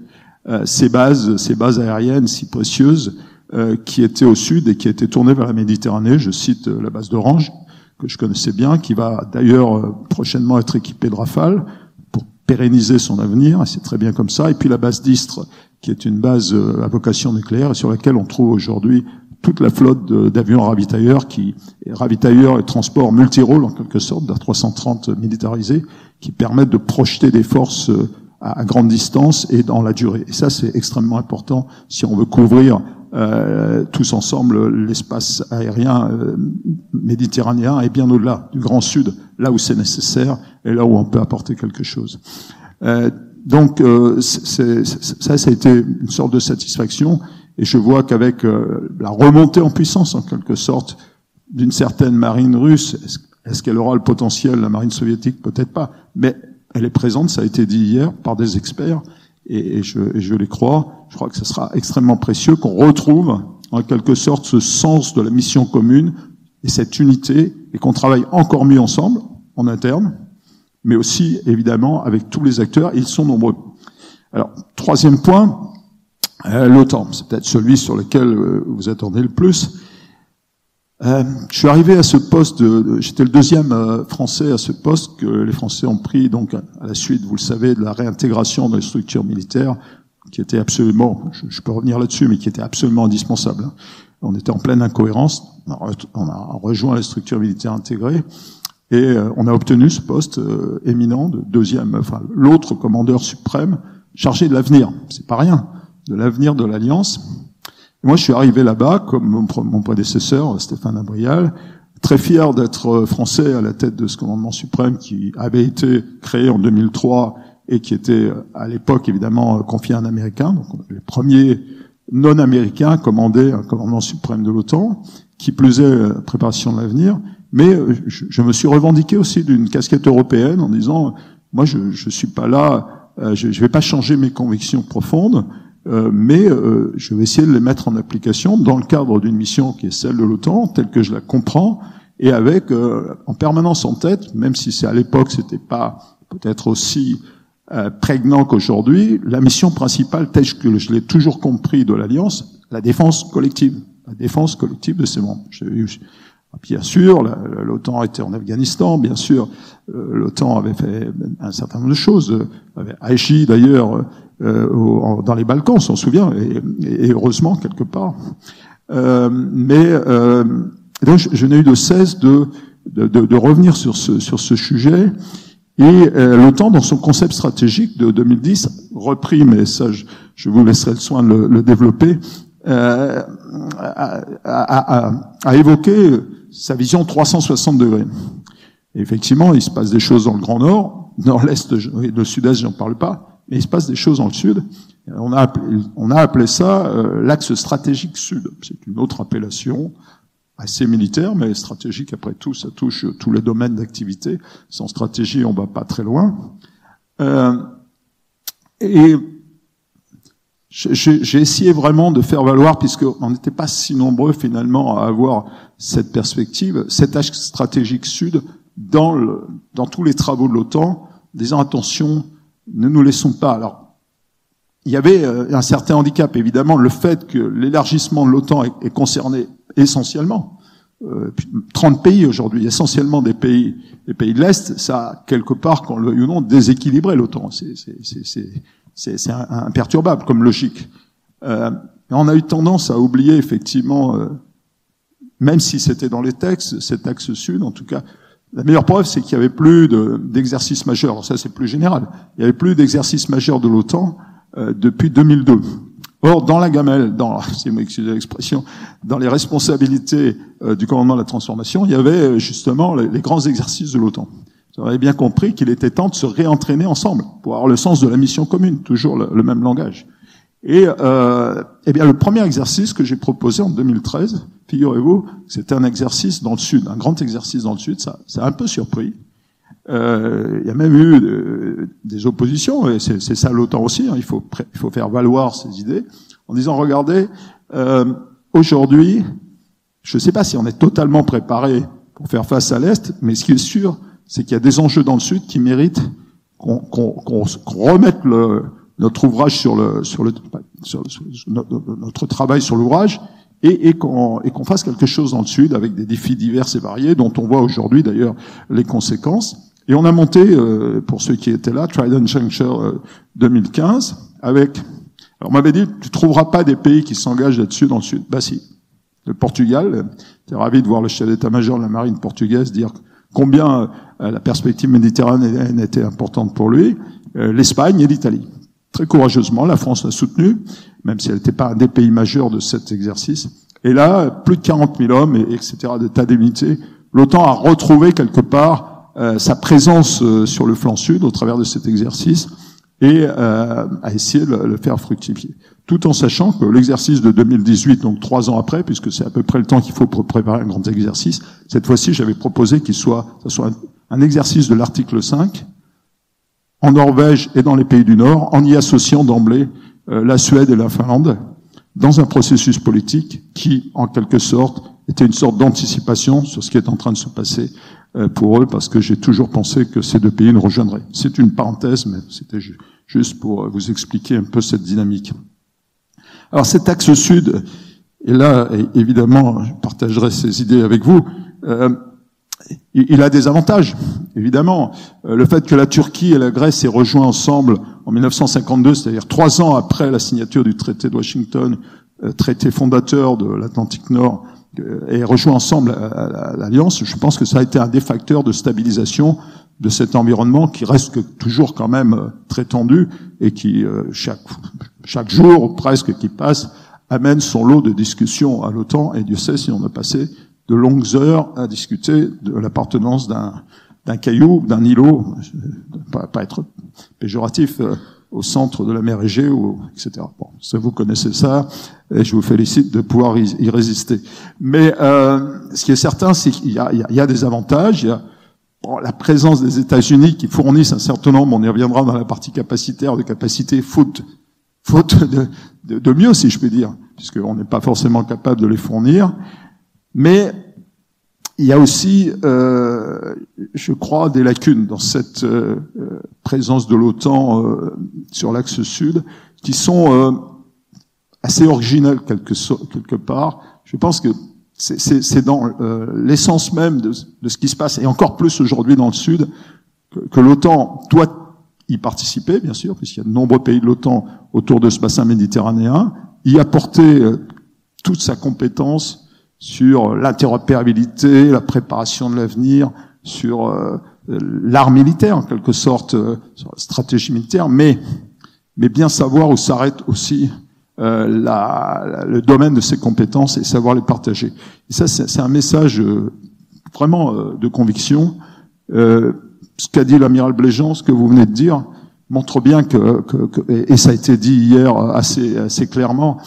euh, ces bases, ces bases aériennes si précieuses euh, qui étaient au sud et qui étaient tournées vers la Méditerranée. Je cite euh, la base d'Orange que je connaissais bien, qui va d'ailleurs prochainement être équipée de Rafale pour pérenniser son avenir. Et c'est très bien comme ça. Et puis la base d'Istre, qui est une base à vocation nucléaire et sur laquelle on trouve aujourd'hui toute la flotte d'avions ravitailleurs qui ravitailleurs et transports multirôles en quelque sorte, d'A330 militarisés, qui permettent de projeter des forces euh, à, grande distance et dans la durée. Et ça, c'est extrêmement important si on veut couvrir euh, tous ensemble l'espace aérien euh, méditerranéen et bien au-delà du Grand Sud, là où c'est nécessaire et là où on peut apporter quelque chose. Euh, donc euh, ça, ça a été une sorte de satisfaction. Et je vois qu'avec euh, la remontée en puissance, en quelque sorte, d'une certaine marine russe, est-ce qu'elle aura le potentiel, la marine soviétique? Peut-être pas. Mais elle est présente, ça a été dit hier par des experts, et, je, et je les crois. Je crois que ce sera extrêmement précieux qu'on retrouve, en quelque sorte, ce sens de la mission commune et cette unité, et qu'on travaille encore mieux ensemble, en interne, mais aussi, évidemment, avec tous les acteurs, ils sont nombreux. Alors, troisième point, euh, c'est peut-être celui sur lequel euh, vous attendez le plus. Euh, je suis arrivé à ce poste, de, j'étais le deuxième euh, Français à ce poste que les Français ont pris donc à la suite, vous le savez, de la réintégration des structures militaires, qui était absolument, je, peux revenir là-dessus, mais qui était absolument indispensable. On était en pleine incohérence, on a, rejoint les structures militaires intégrées, et on a obtenu ce poste éminent de deuxième, enfin l'autre commandeur suprême chargé de l'avenir. C'est pas rien de l'avenir de l'Alliance. Moi, je suis arrivé là-bas, comme mon, prédécesseur, Stéphane Abrial, très fier d'être français à la tête de ce commandement suprême qui avait été créé en 2003 et qui était à l'époque évidemment confié à un Américain, donc les premiers non-américains commandaient un commandement suprême de l'OTAN, qui plus est préparation de l'avenir. Mais je, je, me suis revendiqué aussi d'une casquette européenne en disant, moi je ne suis pas là, euh, je ne vais pas changer mes convictions profondes, euh, mais euh, je vais essayer de les mettre en application dans le cadre d'une mission qui est celle de l'OTAN, telle que je la comprends, et avec euh, en permanence en tête, même si c'est à l'époque c'était pas peut-être aussi prégnant qu'aujourd'hui, la mission principale, telle que je l'ai toujours compris de l'Alliance, la défense collective, la défense collective de ses membres. Bien sûr, l'OTAN était en Afghanistan, bien sûr, l'OTAN avait fait un certain nombre de choses, avait agi d'ailleurs euh, dans les Balkans, on s'en souvient, et, heureusement quelque part. Euh, mais euh, donc je, n'ai eu de cesse de, de, de, revenir sur ce, sur ce sujet. Et euh, l'OTAN, dans son concept stratégique de 2010, repris, mais ça, je, vous laisserai le soin de le, le développer, euh, a, a, a, a, évoqué sa vision 360 degrés. Et effectivement, il se passe des choses dans le Grand Nord, dans l'Est, le Sud-Est, j'en parle pas, mais il se passe des choses dans le sud. On a appelé, on a appelé ça euh, l'axe stratégique sud. C'est une autre appellation assez militaire, mais stratégique après tout, ça touche tous les domaines d'activité. Sans stratégie, on va pas très loin. Euh, et j'ai essayé vraiment de faire valoir, puisqu'on n'était pas si nombreux finalement à avoir cette perspective, cet axe stratégique sud dans, le, dans tous les travaux de l'OTAN, disant attention, ne nous laissons pas. Alors, il y avait euh, un certain handicap, évidemment, le fait que l'élargissement de l'OTAN est, concerné essentiellement euh, 30 pays aujourd'hui, essentiellement des pays, des pays de l'Est, ça quelque part, qu'on le veuille ou non, déséquilibré l'OTAN. C'est imperturbable comme logique. Euh, on a eu tendance à oublier effectivement, euh, même si c'était dans les textes, cet axe sud, en tout cas, la meilleure preuve, c'est qu'il y avait plus d'exercices majeurs. Alors ça, c'est plus général. Il y avait plus d'exercices majeurs de l'OTAN euh, depuis 2002. Or, dans la gamelle, dans, si vous l'expression, dans les responsabilités euh, du commandement de la transformation, il y avait euh, justement les, grands exercices de l'OTAN. Vous avez bien compris qu'il était temps de se réentraîner ensemble pour avoir le sens de la mission commune, toujours le, même langage. Et euh, eh bien, le premier exercice que j'ai proposé en 2013, figurez-vous, c'était un exercice dans le sud, un grand exercice dans le sud. Ça, ça a un peu surpris. Euh, il y a même eu euh, des oppositions, et c'est ça l'OTAN aussi. Hein, il faut il faut faire valoir ses idées en disant regardez, euh, aujourd'hui, Je ne sais pas si on est totalement préparé pour faire face à l'Est, mais ce qui est sûr, c'est qu'il y a des enjeux dans le Sud qui méritent qu'on remette le, notre ouvrage sur le, sur le, notre, travail sur l'ouvrage et, et qu'on fasse quelque chose dans le Sud avec des défis divers et variés dont on voit aujourd'hui d'ailleurs les conséquences. Et on a monté, euh, pour ceux qui étaient là, Trident Juncture 2015 euh, avec. Alors on m'avait dit, tu trouveras pas des pays qui s'engagent là-dessus dans le Sud. Bah si. Le Portugal, j'étais ravi de voir le chef d'état-major de la marine portugaise dire combien euh, la perspective méditerranéenne était importante pour lui. L'Espagne et l'Italie. Très courageusement, la France l'a soutenu, même si elle n'était pas un des pays majeurs de cet exercice. Et là, plus de 40 000 hommes, et, etc., d'état d'unité, l'OTAN a retrouvé quelque part euh, sa présence euh, sur le flanc sud au travers de cet exercice et euh, a essayé de le, faire fructifier. Tout en sachant que l'exercice de 2018, donc trois ans après, puisque c'est à peu près le temps qu'il faut pour préparer un grand exercice, cette fois-ci, j'avais proposé qu'il soit, ça soit un exercice de l'article 5, en Norvège et dans les pays du Nord, en y associant d'emblée euh, la Suède et la Finlande, dans un processus politique qui, en quelque sorte, était une sorte d'anticipation sur ce qui est en train de se passer euh, pour eux, parce que j'ai toujours pensé que ces deux pays nous rejoindraient. C'est une parenthèse, mais c'était juste pour euh, vous expliquer un peu cette dynamique. Alors cet axe sud, et là, évidemment, je partagerai ces idées avec vous, il a des avantages, évidemment. Euh, le fait que la Turquie et la Grèce aient rejoint ensemble en 1952, c'est-à-dire trois ans après la signature du traité de Washington, euh, traité fondateur de l'Atlantique Nord, euh, et rejoint ensemble l'Alliance, je pense que ça a été un des facteurs de stabilisation de cet environnement qui reste toujours quand même très tendu et qui, chaque, chaque jour presque qui passe, amène son lot de discussions à l'OTAN, et Dieu sait si on a passé de longues heures à discuter de l'appartenance d'un caillou, d'un îlot, pas, pas être péjoratif, euh, au centre de la mer Égée, ou, etc. Bon, ça vous connaissez ça, et je vous félicite de pouvoir y, résister. Mais euh, ce qui est certain, c'est qu'il y a, il y a, des avantages. Il y a bon, la présence des États-Unis qui fournissent un certain nombre, on y reviendra dans la partie capacitaire, de capacité faute, faute de, de, de mieux, si je puis dire, puisqu'on n'est pas forcément capable de les fournir. Mais il y a aussi, euh, je crois, des lacunes dans cette euh, présence de l'OTAN euh, sur l'axe sud qui sont euh, assez originelles quelque, quelque part. Je pense que c'est dans l'essence même de, ce qui se passe, et encore plus aujourd'hui dans le sud, que, que l'OTAN doit y participer, bien sûr, puisqu'il y a de nombreux pays de l'OTAN autour de ce bassin méditerranéen, y apporter toute sa compétence, sur l'interopérabilité, la préparation de l'avenir, sur euh, l'art militaire en quelque sorte, euh, sur la stratégie militaire, mais mais bien savoir où s'arrête aussi euh, la, le domaine de ses compétences et savoir les partager. Et ça, c'est un message euh, vraiment de conviction. ce qu'a dit l'amiral Bléjean, ce que vous venez de dire, montre bien que, que, que et ça a été dit hier assez, assez clairement,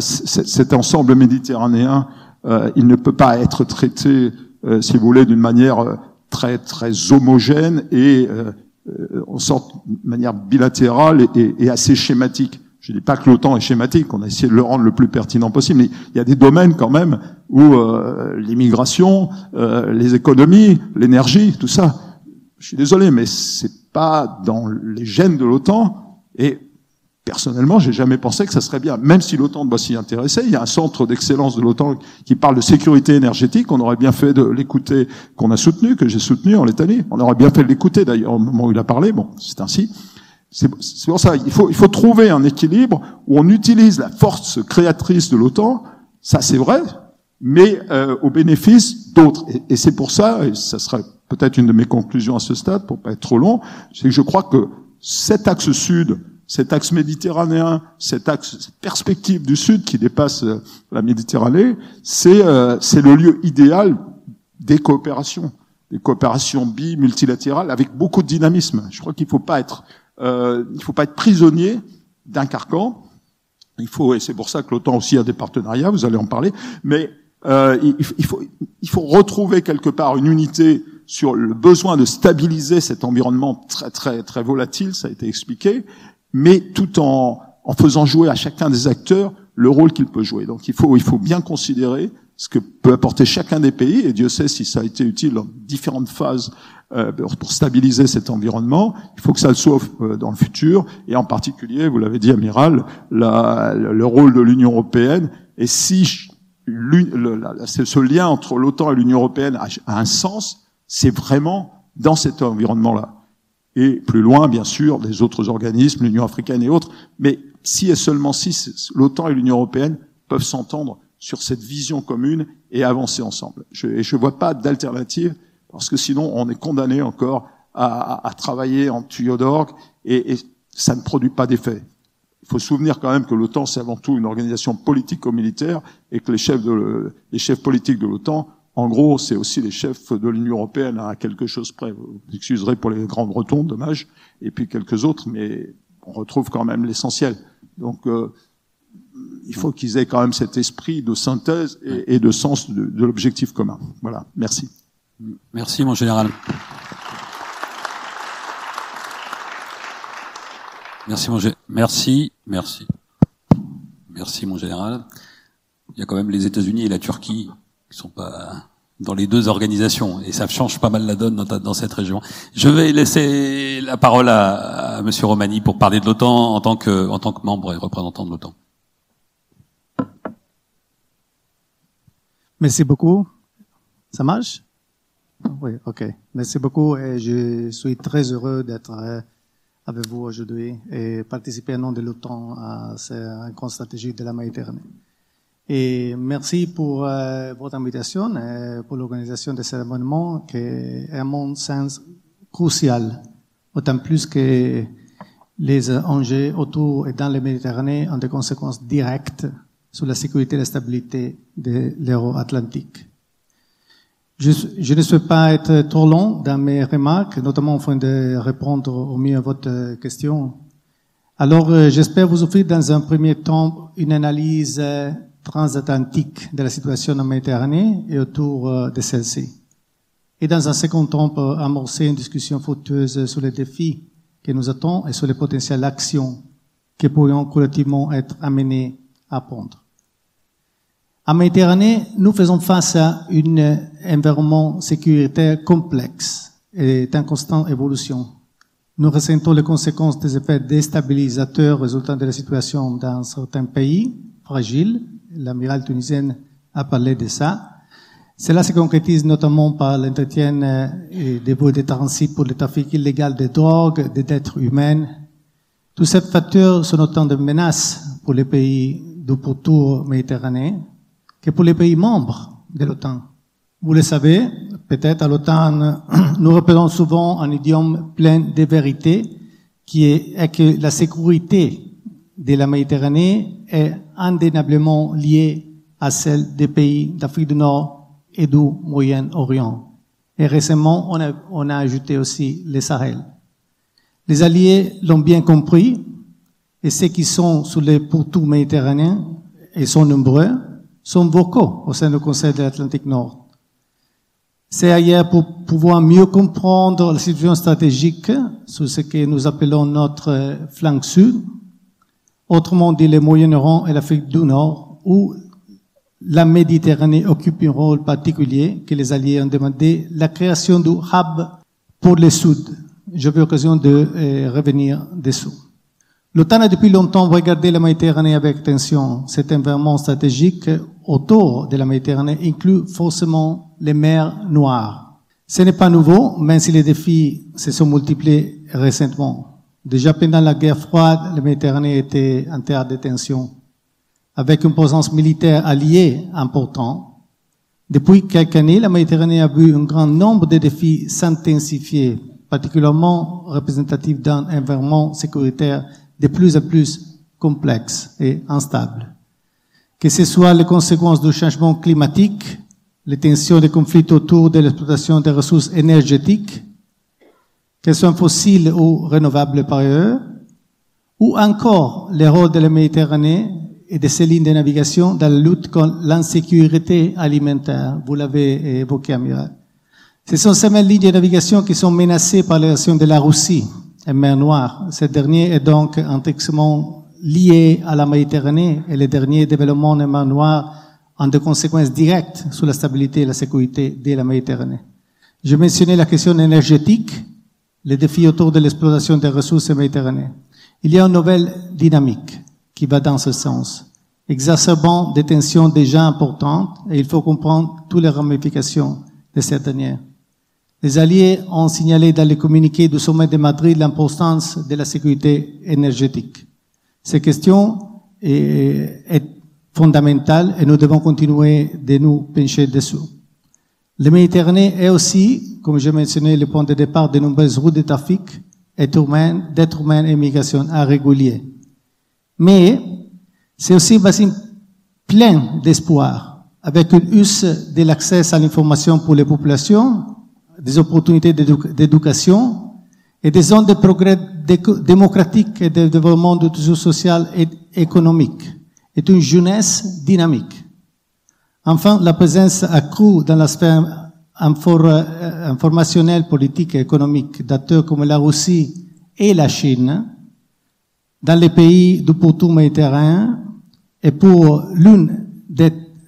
cet ensemble méditerranéen euh, il ne peut pas être traité, euh, si vous voulez, d'une manière euh, très très homogène et en sorte de manière bilatérale et, et, assez schématique. Je ne dis pas que l'OTAN est schématique, on a essayé de le rendre le plus pertinent possible, mais il y a des domaines quand même où euh, l'immigration, euh, les économies, l'énergie, tout ça, je suis désolé, mais c'est pas dans les gènes de l'OTAN et Personnellement, j'ai jamais pensé que ça serait bien. Même si l'OTAN doit s'y intéresser, il y a un centre d'excellence de l'OTAN qui parle de sécurité énergétique. On aurait bien fait de l'écouter, qu'on a soutenu, que j'ai soutenu en Lettonie. On aurait bien fait de l'écouter d'ailleurs au moment où il a parlé. Bon, c'est ainsi. C'est pour ça, il faut, il faut trouver un équilibre où on utilise la force créatrice de l'OTAN. Ça, c'est vrai, mais euh, au bénéfice d'autres. Et, et c'est pour ça, et ça serait peut-être une de mes conclusions à ce stade, pour pas être trop long, c'est que je crois que cet axe sud cet axe méditerranéen, cet axe, cette perspective du Sud qui dépasse euh, la Méditerranée, c'est euh, le lieu idéal des coopérations, des coopérations bi multilatérales avec beaucoup de dynamisme. Je crois qu'il faut pas être euh, il faut pas être prisonnier d'un carcan. Il faut et c'est pour ça que l'OTAN aussi a des partenariats. Vous allez en parler, mais euh, il, il, faut il faut retrouver quelque part une unité sur le besoin de stabiliser cet environnement très très très volatile, ça a été expliqué, mais tout en, en faisant jouer à chacun des acteurs le rôle qu'il peut jouer. Donc il faut, il faut bien considérer ce que peut apporter chacun des pays, et Dieu sait si ça a été utile dans différentes phases euh, pour stabiliser cet environnement. Il faut que ça le soit euh, dans le futur, et en particulier, vous l'avez dit, amiral, la, le rôle de l'Union européenne. Et si ce lien entre l'OTAN et l'Union européenne a un sens, c'est vraiment dans cet environnement-là. Et plus loin, bien sûr, les autres organismes, l'Union africaine et autres. Mais si et seulement si l'OTAN et l'Union européenne peuvent s'entendre sur cette vision commune et avancer ensemble. Je, et je ne vois pas d'alternative, parce que sinon on est condamné encore à, à, travailler en tuyau d'orgue et, ça ne produit pas d'effet. Il faut se souvenir quand même que l'OTAN c'est avant tout une organisation politico-militaire et que les les chefs politiques de l'OTAN, en gros, c'est aussi les chefs de l'Union européenne à quelque chose près. Vous excuserez pour les grandes retombes, dommage, et puis quelques autres, mais on retrouve quand même l'essentiel. Donc euh, il faut qu'ils aient quand même cet esprit de synthèse et, et de sens de, de l'objectif commun. Voilà, merci. Merci, mon général. Merci, mon gé... merci, merci, merci, mon général. Il y a quand même les États-Unis et la Turquie qui sont pas dans les deux organisations et ça change pas mal la donne dans, cette région. Je vais laisser la parole à, Monsieur Romani pour parler de l'OTAN en tant que en tant que membre et représentant de l'OTAN. Merci beaucoup. Ça marche? Oui, ok. Merci beaucoup et je suis très heureux d'être euh, avec vous aujourd'hui et participer au nom de l'OTAN à cette grande stratégie de la Méditerranée. Et merci pour euh, votre invitation et pour l'organisation de cet événement qui est, à mon sens, crucial, autant plus que les enjeux autour et dans la Méditerranée ont des conséquences directes sur la sécurité et la stabilité de l'euro-atlantique. Je, je, ne souhaite pas être trop long dans mes remarques, notamment afin de répondre au mieux à votre question. Alors, euh, j'espère vous offrir dans un premier temps une analyse euh, transatlantique de la situation en Méditerranée et autour euh, de celle-ci. Et dans un second temps, amorcer une discussion fructueuse sur les défis que nous attendons et sur les potentielles actions qui pourront collectivement être amenées à prendre. En Méditerranée, nous faisons face à un environnement sécuritaire complexe et en constante évolution. Nous ressentons les conséquences des effets déstabilisateurs résultant de la situation dans certains pays fragiles. L'amiral tunisienne a parlé de ça. Cela se concrétise notamment par l'entretien euh, des voies de transit pour le trafic illégal de drogue, des êtres humains. Tous ces facteurs sont autant de menaces pour les pays du pourtour méditerranéen que pour les pays membres de l'OTAN. Vous le savez, peut-être à l'OTAN, nous reprenons souvent un idiome plein de vérité qui est, que la sécurité de la Méditerranée est indéniablement liée à celle des pays d'Afrique du Nord et du Moyen-Orient. Et récemment, on a, ajouté aussi les Sahel. Les alliés l'ont bien compris, et ceux qui sont sur les pourtours méditerranéens, et sont nombreux, sont vocaux au sein du Conseil de l'Atlantique Nord. C'est ailleurs pour pouvoir mieux comprendre la situation stratégique sur ce que nous appelons notre flanc sud, autrement dit le Moyen-Orient et l'Afrique du Nord, où la Méditerranée occupe un rôle particulier que les Alliés ont demandé, la création du hub pour le Sud. J'avais l'occasion de euh, revenir dessous. L'OTAN a depuis longtemps regardé la Méditerranée avec attention. Cet environnement stratégique autour de la Méditerranée inclut forcément les mers noires. Ce n'est pas nouveau, même si les défis se sont multipliés récemment. Déjà pendant la guerre froide, la Méditerranée était en terre de tension, avec une présence militaire alliée importante. Depuis quelques années, la Méditerranée a vu un grand nombre de défis s'intensifier, particulièrement représentatifs d'un environnement sécuritaire de plus en plus complexe et instable. Que ce soit les conséquences du changement climatique, les tensions des conflits autour de l'exploitation des ressources énergétiques, qu'elles soient fossiles ou renouvelables par ailleurs, ou encore les rôles de la Méditerranée et de ses lignes de navigation dans la lutte contre l'insécurité alimentaire. Vous l'avez évoqué, Amiral. Ce sont ces mêmes lignes de navigation qui sont menacées par l'action de la Russie, et mer Noire. Cette dernière est donc intrinsèquement liées à la Méditerranée et les derniers développements en mer Noire ont des conséquences directes sur la stabilité et la sécurité de la Méditerranée. Je mentionnais la question énergétique, les défis autour de l'exploitation des ressources méditerranéennes. Il y a une nouvelle dynamique qui va dans ce sens, exacerbant des tensions déjà importantes et il faut comprendre toutes les ramifications de cette dernière. Les Alliés ont signalé dans les communiqués du sommet de Madrid l'importance de la sécurité énergétique. Cette question est, est fondamentale et nous devons continuer de nous pencher dessus. La Méditerranée est aussi, comme je mentionnais, le point de départ de nombreuses routes de trafic d'êtres humains, et migration irréguliers. Mais c'est aussi un bassin plein d'espoir, avec une hausse de l'accès à l'information pour les populations, des opportunités d'éducation et des zones de progrès démocratique et de développement de social et économique. Et une jeunesse dynamique. Enfin, la présence accrue dans la sphère informationnelle, politique et économique d'acteurs comme la Russie et la Chine dans les pays du pourtour méditerranéen et pour l'une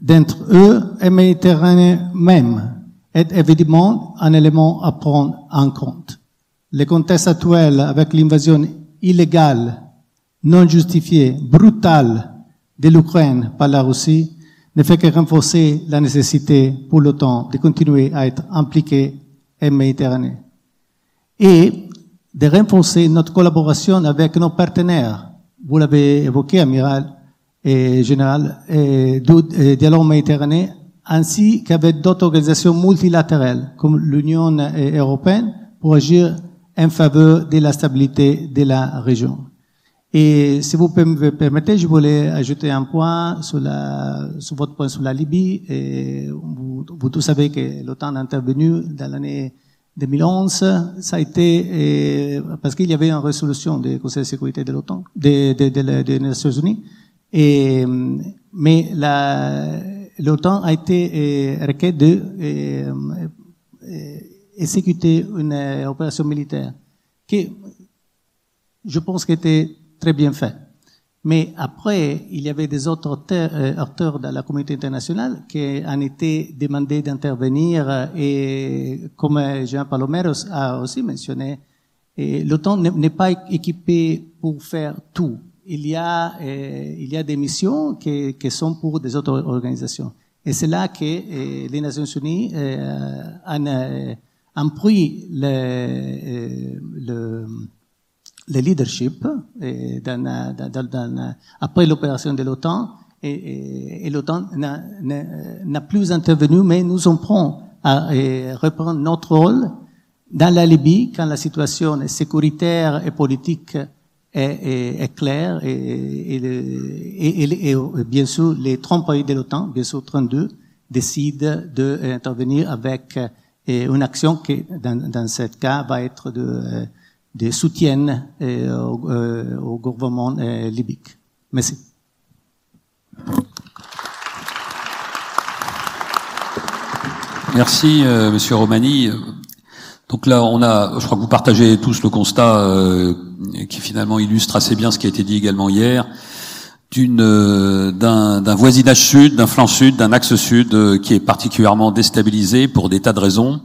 d'entre eux, et Méditerranée même, est évidemment un élément à prendre en compte. Le contexte actuel avec l'invasion illégale, non justifiée, brutale de l'Ukraine par la Russie ne fait que renforcer la nécessité pour l'OTAN de continuer à être impliqué en Méditerranée et de renforcer notre collaboration avec nos partenaires. Vous l'avez évoqué, amiral et général, du dialogue méditerranéen, ainsi qu'avec d'autres organisations multilatérales comme l'Union européenne pour agir en faveur de la stabilité de la région. Et si vous me permettez, je voulais ajouter un point sur, la, sur votre point sur la Libye. Et vous, vous tous savez que l'OTAN est intervenu dans l'année 2011. Ça a été parce qu'il y avait une résolution du Conseil de sécurité de l'OTAN, des de, de, Nations Unies. Et, mais l'OTAN a été requête de exécuter une opération militaire qui, je pense, était très bien fait. Mais après, il y avait des autres acteurs, de la communauté internationale qui ont été demandés d'intervenir et comme Jean Palomeros a aussi mentionné, l'OTAN n'est pas équipé pour faire tout. Il y a, il y a des missions qui, qui sont pour des autres organisations. Et c'est là que les Nations Unies ont, ont pris le, le le leadership et dans, dans, dans, après l'opération de l'OTAN et, et, et l'OTAN n'a plus intervenu, mais nous en prenons à reprendre notre rôle dans la Libye quand la situation sécuritaire et politique est, est, est claire et, et, et, bien sûr les 30 pays de l'OTAN, bien sûr 32, décident d'intervenir avec une action qui dans, dans ce cas va être de de soutien euh, au, euh, au, gouvernement euh, libique. Merci. Merci, euh, Monsieur Romani. Donc là, on a, je crois que vous partagez tous le constat euh, qui finalement illustre assez bien ce qui a été dit également hier, d'une d'un voisinage sud, d'un flanc sud, d'un axe sud qui est particulièrement déstabilisé pour des tas de raisons.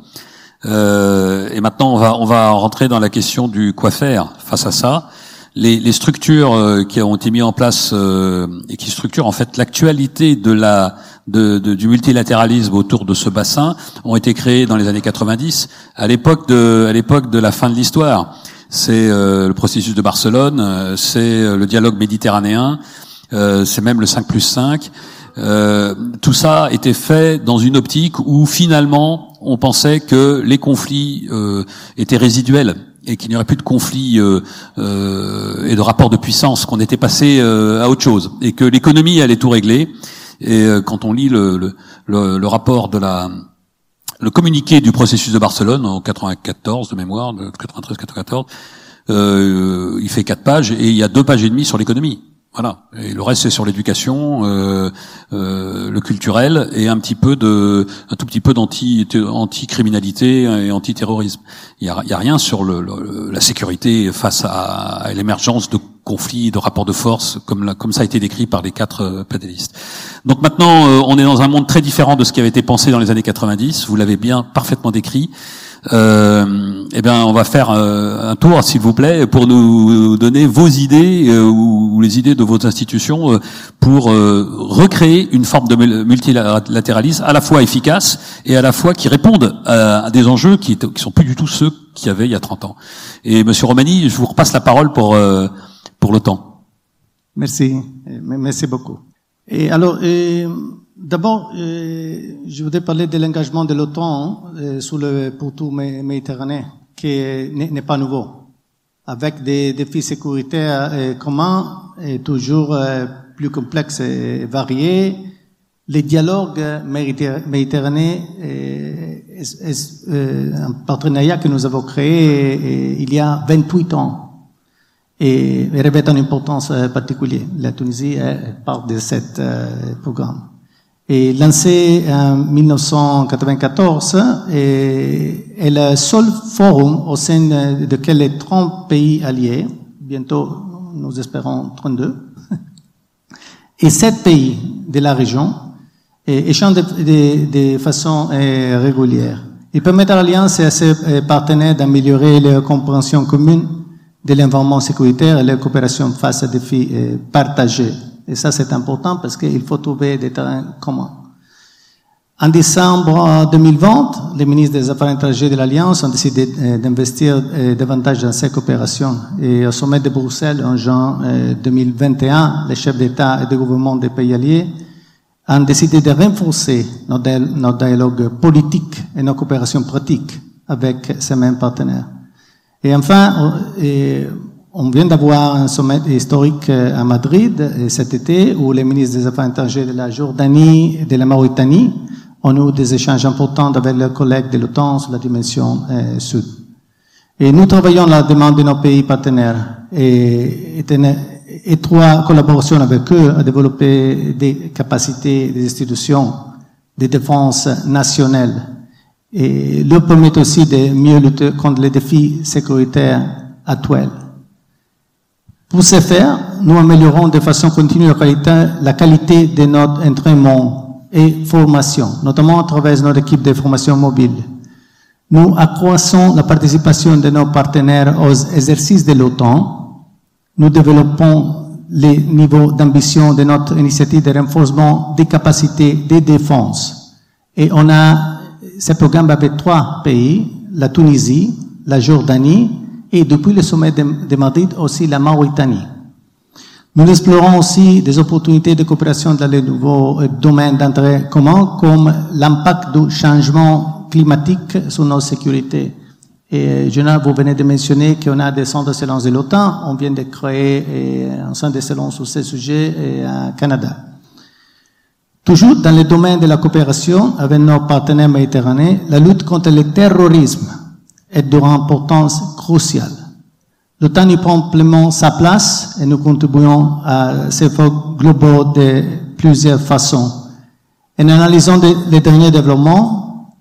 Euh, et maintenant, on va, on va rentrer dans la question du quoi faire face à ça. Les, les structures euh, qui ont été mises en place euh, et qui structurent en fait l'actualité de la de, de, du multilatéralisme autour de ce bassin ont été créées dans les années 90, à l'époque de à l'époque de la fin de l'histoire. C'est le processus de Barcelone, c'est le dialogue méditerranéen, c'est même le 5 plus 5. Euh, tout ça était fait dans une optique où finalement on pensait que les conflits euh, étaient résiduels et qu'il n'y aurait plus de conflits euh, euh et de rapports de puissance, qu'on était passé à autre chose et que l'économie allait tout régler. Et quand on lit le, le, le, le, rapport de la le communiqué du processus de Barcelone en 94 de mémoire, de 93-94, il fait quatre pages et il y a deux pages et demie sur l'économie. Voilà. Et le reste c'est sur l'éducation, euh, euh, le culturel et un petit peu de, un tout petit peu d'anti anti-criminalité et anti-terrorisme. Il y a, rien sur le, le, la sécurité face à, à l'émergence de conflits, de rapports de force, comme, la, comme ça a été décrit par les quatre euh, panélistes. Donc maintenant, euh, on est dans un monde très différent de ce qui avait été pensé dans les années 90. Vous l'avez bien parfaitement décrit. Euh, eh bien, on va faire euh, un tour, s'il vous plaît, pour nous donner vos idées euh, ou, les idées de vos institutions euh, pour recréer une forme de multilatéralisme à la fois efficace et à la fois qui répondent à, des enjeux qui, qui sont plus du tout ceux qu'il y avait il y a 30 ans. Et Monsieur Romani, je vous repasse la parole pour pour l'OTAN. Merci, merci beaucoup. Et alors. D'abord, euh, je voudrais parler de l'engagement de l'OTAN euh, sur le pourtour méditerranéen, qui n'est pas nouveau, avec des défis sécuritaires euh, communs et toujours plus complexes et variés. Les dialogues méditerranéens est, un partenariat que nous avons créé il y a 28 ans et, revêt une importance particulière. La Tunisie est part de ce programme est lancé en 1994 et est le seul forum au sein de les 30 pays alliés, bientôt nous espérons 32, et 7 pays de la région échangent de, de, façon euh, régulière. Il permet à l'Alliance et à ses euh, partenaires d'améliorer leur compréhension commune de l'environnement sécuritaire et la coopération face à des défis euh, partagés et ça, c'est important parce qu'il faut trouver des terrains communs. En décembre 2020, les ministres des Affaires étrangères de l'Alliance ont décidé euh, d'investir euh, davantage dans ces coopérations. Et au sommet de Bruxelles, en juin 2021, les chefs d'État et de gouvernement des pays alliés ont décidé de renforcer notre dialogue politique et nos coopérations pratiques avec ces mêmes partenaires. Et enfin, on vient d'avoir un sommet historique euh, à Madrid euh, cet été où les ministres des Affaires étrangères de la Jordanie et de la Mauritanie ont eu des échanges importants avec leurs collègues de l'OTAN sur la dimension euh, sud. Et nous travaillons à la demande de nos pays partenaires et, et une étroite collaboration avec eux à développer des capacités des institutions de défense nationale et leur permettre aussi de mieux lutter contre les défis sécuritaires actuels. Pour ce faire, nous améliorons de façon continue la qualité, de notre entraînement et formation, notamment à travers notre équipe de formation mobile. Nous accroissons la participation de nos partenaires aux exercices de l'OTAN. Nous développons les niveaux d'ambition de notre initiative de renforcement des capacités de défense. Et on a ce programme avec trois pays, la Tunisie, la Jordanie et depuis le sommet de, Madrid aussi la Mauritanie. Nous explorons aussi des opportunités de coopération dans les nouveaux euh, domaines d'intérêt commun comme l'impact du changement climatique sur nos sécurités. Et Jonah, vous venez de mentionner qu'on a des centres d'excellence de l'OTAN. On vient de créer euh, un centre d'excellence sur ce sujet au Canada. Toujours dans le domaine de la coopération avec nos partenaires méditerranéens, la lutte contre le terrorisme est d'une importance cruciale. L'OTAN y prend pleinement sa place et nous contribuons à ces efforts globaux de plusieurs façons. En analysant les derniers développements,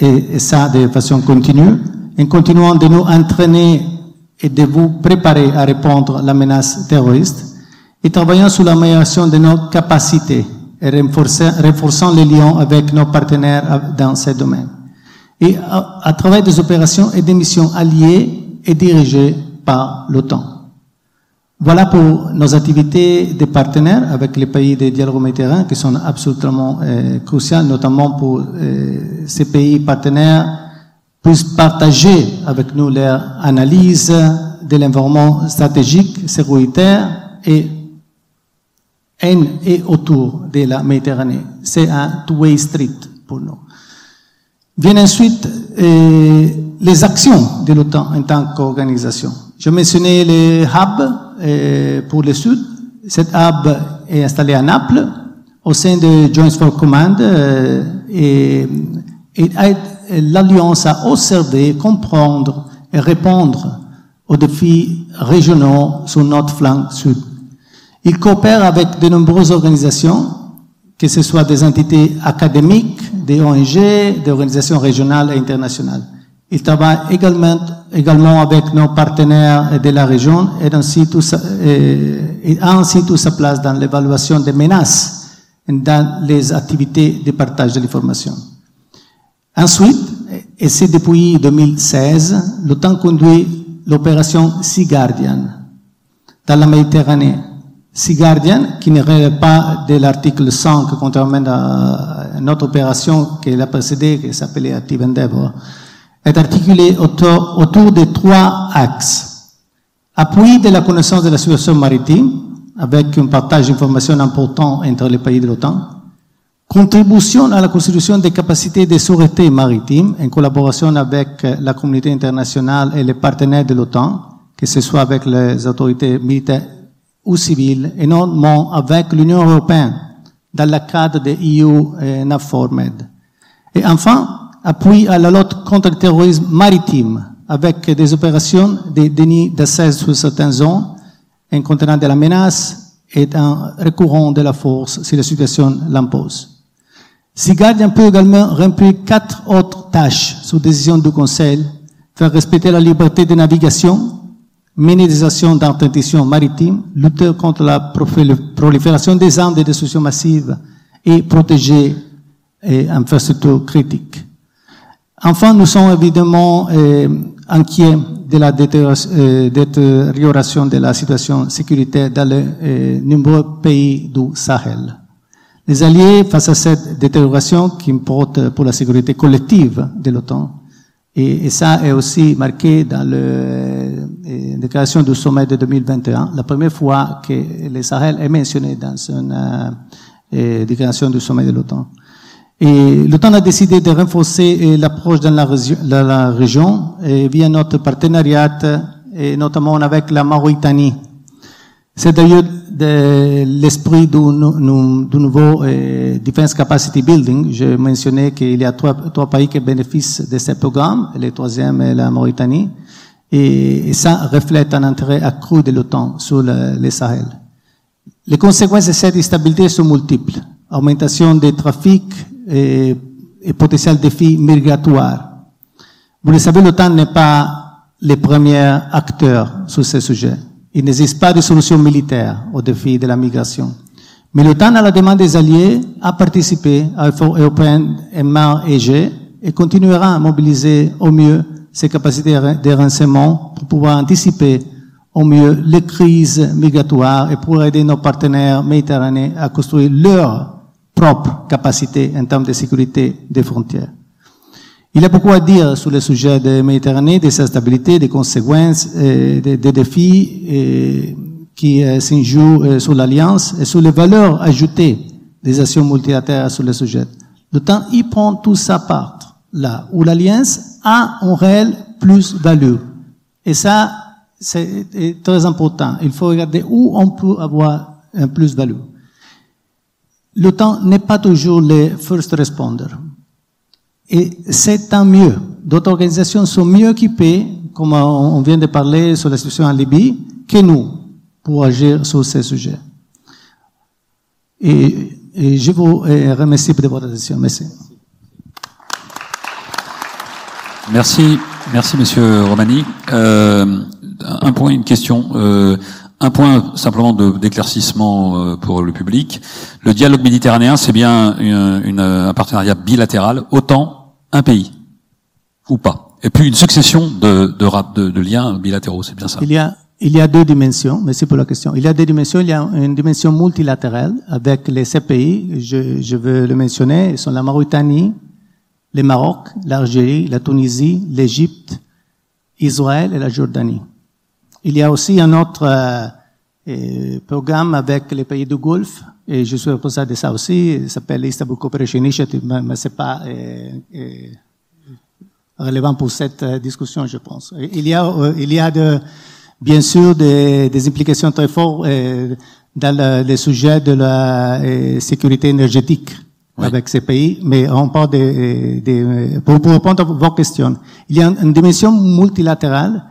et, ça de façon continue, en continuant de nous entraîner et de vous préparer à répondre à la menace terroriste, et travaillant sur l'amélioration de nos capacités et renforçant les liens avec nos partenaires dans ces domaines et à, travers des opérations et des missions alliées et dirigées par l'OTAN. Voilà pour nos activités de partenaires avec les pays des dialogues méditerranéens qui sont absolument euh, cruciales, notamment pour euh, ces pays partenaires puissent partager avec nous leur analyse de l'environnement stratégique, sécuritaire et en et autour de la Méditerranée. C'est un two-way street pour nous. Viennent ensuite euh, les actions de l'OTAN en tant qu'organisation. Je mentionnais le hub euh, pour le Sud. Cet hub est installé à Naples, au sein de Joint for Command, euh, et, et l'Alliance a observé, comprendre et répondre aux défis régionaux sur notre flanc sud. Il coopère avec de nombreuses organisations, que ce soit des entités académiques, des ONG, des organisations régionales et internationales. Il travaille également, également avec nos partenaires de la région et, ainsi tout ainsi toute sa place dans l'évaluation des menaces et dans les activités de partage de l'information. Ensuite, et c'est depuis 2016, l'OTAN conduit l'opération Sea Guardian dans la Méditerranée. Sea Guardian, qui ne relève pas de l'article 5, contrairement à une autre opération qui l'a précédée, qui s'appelait Active Endeavor, est articulée autour, autour de trois axes. Appui de la connaissance de la situation maritime, avec un partage d'informations important entre les pays de l'OTAN. Contribution à la constitution des capacités de sûreté maritime en collaboration avec la communauté internationale et les partenaires de l'OTAN, que ce soit avec les autorités militaires ou civiles, et notamment avec l'Union européenne, dans le cadre de EU et enfin, appui à la lutte contre le terrorisme maritime, avec des opérations de déni d'accès sur certaines zones, en contenant de la menace et en recourant de la force si la situation l'impose. Sea Guardian peut également remplir quatre autres tâches sous décision du Conseil, faire respecter la liberté de navigation, actions d'interdiction maritime, lutter contre la prolifération des armes de destruction massive et protéger les infrastructures critiques. Enfin, nous sommes évidemment euh, inquiets de la détérioration de la situation sécuritaire dans les euh, nombreux pays du Sahel. Les alliés, face à cette détérioration qui importe pour la sécurité collective de l'OTAN, et, et, ça est aussi marqué dans la euh, déclaration du sommet de 2021, la première fois que le Sahel est mentionné dans une euh, déclaration du sommet de l'OTAN. Et l'OTAN a décidé de renforcer l'approche dans la, région, via notre partenariat, et notamment avec la Mauritanie. C'est d'ailleurs l'esprit du, nouveau euh, Defense Capacity Building. Je mentionnais qu'il y a trois, pays qui bénéficient de ce programme. Le troisième est la Mauritanie. Et, ça reflète un intérêt accru de l'OTAN sur le, Sahel. Les conséquences de cette instabilité sont multiples. Augmentation des trafics et, et potentiel défi migratoire. Vous le savez, l'OTAN n'est pas le premier acteur sur ce sujet. Il n'existe pas de solution militaire au défi de la migration. Mais l'OTAN, à la demande des alliés, a participé à l'effort européen en Égée et continuera à mobiliser au mieux ses capacités de renseignement pour pouvoir anticiper au mieux les crises migratoires et pour aider nos partenaires méditerranéens à construire leur propre capacité en termes de sécurité des frontières. Il y a beaucoup à dire sur le sujet de Méditerranée, de sa stabilité, des conséquences, euh, des, défis euh, qui euh, s'injouent sur l'Alliance et sur les valeurs ajoutées des actions multilatérales sur le sujet. Temps y prend tout sa part, là où l'Alliance a un réel plus-value. Et ça, c'est très important. Il faut regarder où on peut avoir un plus-value. L'OTAN n'est pas toujours le first responder. Et c'est tant mieux. D'autres organisations sont mieux équipées, comme on vient de parler sur la situation en Libye, que nous pour agir sur ces sujets. Et, et je vous remercie pour votre attention. Merci. Merci, merci Monsieur Romani. Euh, un point, une question. Euh, un point simplement d'éclaircissement euh, pour le public. Le dialogue méditerranéen, c'est bien une, une, un partenariat bilatéral, autant un pays ou pas. Et puis une succession de, de, de, de liens bilatéraux, c'est bien ça. Il y a il y a deux dimensions, merci pour la question. Il y a deux dimensions. Il y a une dimension multilatérale avec les sept pays, je, je veux le mentionner, ils sont la Mauritanie, le Maroc, l'Algérie, la Tunisie, l'Égypte, Israël et la Jordanie. Il y a aussi un autre euh, euh, programme avec les pays du Golfe, et je suis responsable de ça aussi, il s'appelle Istanbul Cooperation Initiative, mais, c'est pas euh, euh, relevant pour cette euh, discussion, je pense. Il y a, euh, il y a de, bien sûr des, des implications très fortes dans le, le, sujet de la sécurité énergétique oui. avec ces pays, mais on parle de, de pour, pour répondre à vos questions. Il y a une dimension multilatérale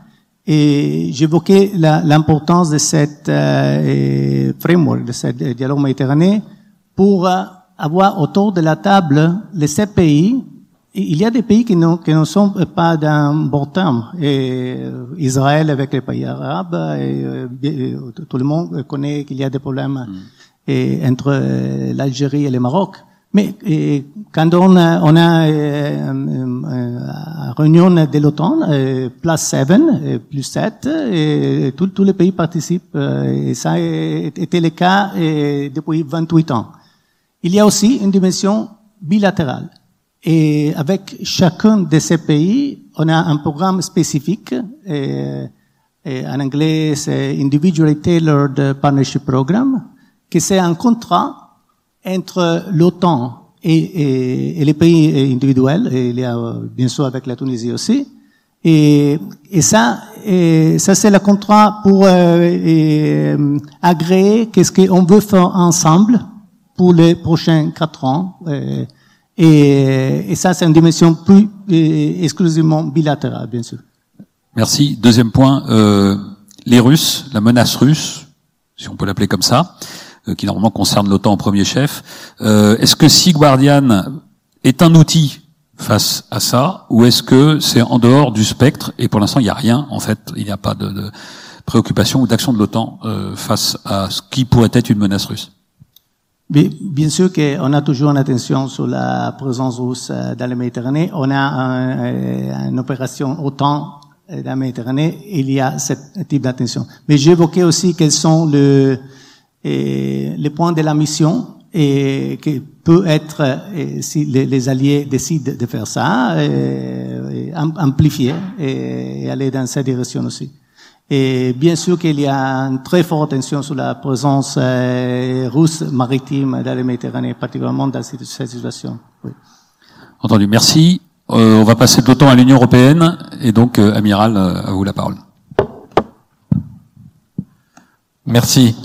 Et j'évoquais l'importance de cette euh, framework, de ce dialogue méditerranéen, pour euh, avoir autour de la table les sept pays. Il y a des pays qui, qui ne sont pas d'un bon terme. Et Israël avec les pays arabes, et, tout le monde connaît qu'il y a des problèmes mm. et, entre l'Algérie et le Maroc. Mais et, quand on a, on a euh, euh, réunion de l'OTAN, euh, plus 7, euh, plus 7, et tous les pays participent. Et ça a été le cas depuis 28 ans. Il y a aussi une dimension bilatérale. Et avec chacun de ces pays, on a un programme spécifique. Et, et en anglais, c'est Individually Tailored Partnership Program, qui c'est un contrat entre l'OTAN et, et, et, les pays individuels, et il y a bien sûr avec la Tunisie aussi. Et, et ça, ça c'est le contrat pour euh, agréer qu'est-ce qu'on veut faire ensemble pour les prochains quatre ans. Et, et ça, c'est une dimension plus exclusivement bilatérale, bien sûr. Merci. Deuxième point, euh, les Russes, la menace russe, si on peut l'appeler comme ça. Euh, qui normalement concerne l'OTAN en premier chef. Euh, est-ce que Sea Guardian est un outil face à ça, ou est-ce que c'est en dehors du spectre et pour l'instant il n'y a rien en fait, il n'y a pas de, de préoccupation ou d'action de l'OTAN euh, face à ce qui pourrait être une menace russe? Bien sûr qu'on a toujours une attention sur la présence russe dans la Méditerranée. On a un, une opération OTAN dans la Méditerranée, il y a ce type d'attention. Mais j'évoquais aussi quels sont le, et les points de la mission et qui peut être, si les, alliés décident de faire ça, et, amplifier et, aller dans cette direction aussi. Et bien sûr qu'il y a une très forte attention sur la présence euh, russe maritime dans la Méditerranée, particulièrement dans cette, situation. Oui. Entendu. Merci. Euh, on va passer de l'OTAN à l'Union européenne et donc, euh, amiral, à vous la parole. Merci.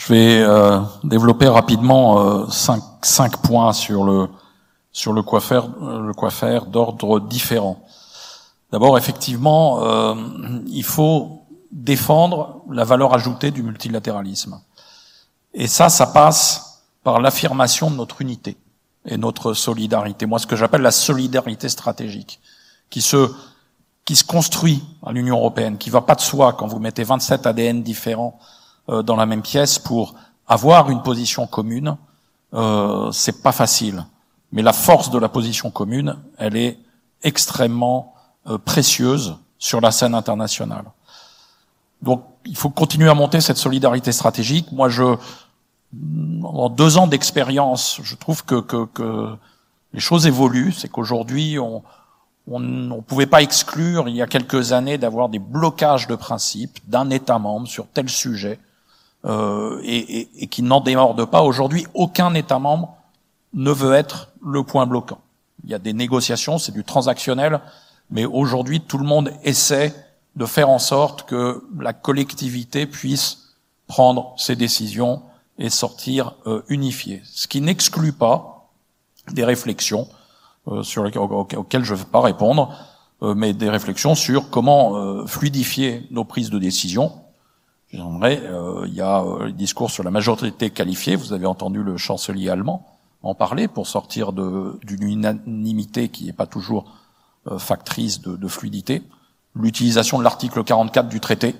Je vais euh, développer rapidement euh, cinq, cinq, points sur le sur le quoi faire, euh, le quoi faire d'ordre différent. D'abord, effectivement, euh, il faut défendre la valeur ajoutée du multilatéralisme. Et ça, ça passe par l'affirmation de notre unité et notre solidarité. Moi, ce que j'appelle la solidarité stratégique, qui se qui se construit à l'Union européenne, qui va pas de soi quand vous mettez 27 ADN différents dans la même pièce pour avoir une position commune, euh, c'est pas facile. Mais la force de la position commune, elle est extrêmement euh, précieuse sur la scène internationale. Donc, il faut continuer à monter cette solidarité stratégique. Moi, je, en deux ans d'expérience, je trouve que, que, que, les choses évoluent. C'est qu'aujourd'hui, on ne pouvait pas exclure, il y a quelques années, d'avoir des blocages de principes d'un État membre sur tel sujet euh, et, et, et, qui n'en démorde pas. Aujourd'hui, aucun État membre ne veut être le point bloquant. Il y a des négociations, c'est du transactionnel, mais aujourd'hui, tout le monde essaie de faire en sorte que la collectivité puisse prendre ses décisions et sortir euh, unifiée. Ce qui n'exclut pas des réflexions euh, sur lesquelles, auxquelles je ne vais pas répondre, euh, mais des réflexions sur comment euh, fluidifier nos prises de décision J'aimerais, euh, il y a euh, le discours sur la majorité qualifiée, vous avez entendu le chancelier allemand en parler pour sortir d'une unanimité qui n'est pas toujours euh, factrice de, de fluidité. L'utilisation de l'article 44 du traité,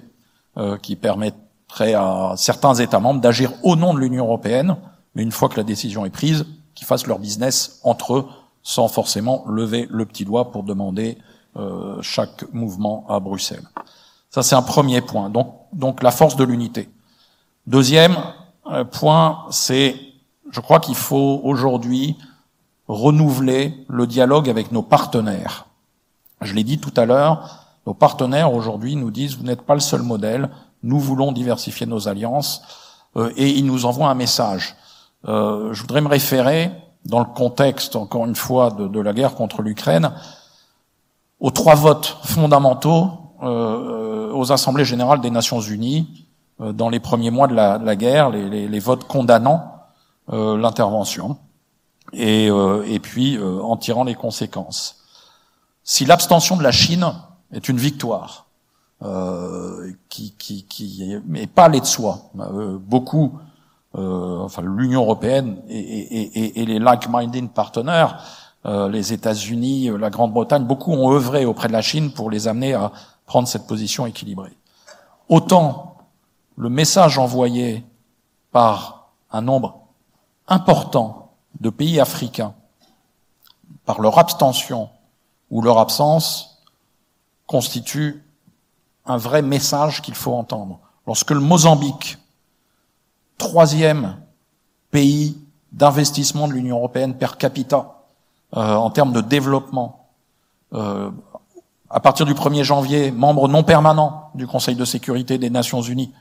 euh, qui permettrait à certains États membres d'agir au nom de l'Union européenne, mais une fois que la décision est prise, qu'ils fassent leur business entre eux, sans forcément lever le petit doigt pour demander euh, chaque mouvement à Bruxelles. Ça, c'est un premier point. Donc, donc la force de l'unité. Deuxième euh, point, c'est, je crois qu'il faut aujourd'hui renouveler le dialogue avec nos partenaires. Je l'ai dit tout à l'heure, nos partenaires aujourd'hui nous disent vous n'êtes pas le seul modèle, nous voulons diversifier nos alliances, euh, et ils nous envoient un message. Euh, je voudrais me référer, dans le contexte, encore une fois, de, la guerre contre l'Ukraine, aux trois votes fondamentaux aux assemblées générales des Nations Unies euh, dans les premiers mois de la, de la guerre, les, les, les, votes condamnant euh, l'intervention et, et puis en tirant les conséquences. Si l'abstention de la Chine est une victoire, euh, qui, qui, qui, pas aller de soi. Euh, beaucoup, euh, enfin l'Union européenne et, et, et, et les like-minded partenaires, euh, les États-Unis, la Grande-Bretagne, beaucoup ont œuvré auprès de la Chine pour les amener à prendre cette position équilibrée. Autant le message envoyé par un nombre important de pays africains, par leur abstention ou leur absence, constitue un vrai message qu'il faut entendre. Lorsque le Mozambique, troisième pays d'investissement de l'Union européenne per capita euh, en termes de développement, euh, à partir du 1er janvier, membre non permanent du Conseil de sécurité des Nations Unies,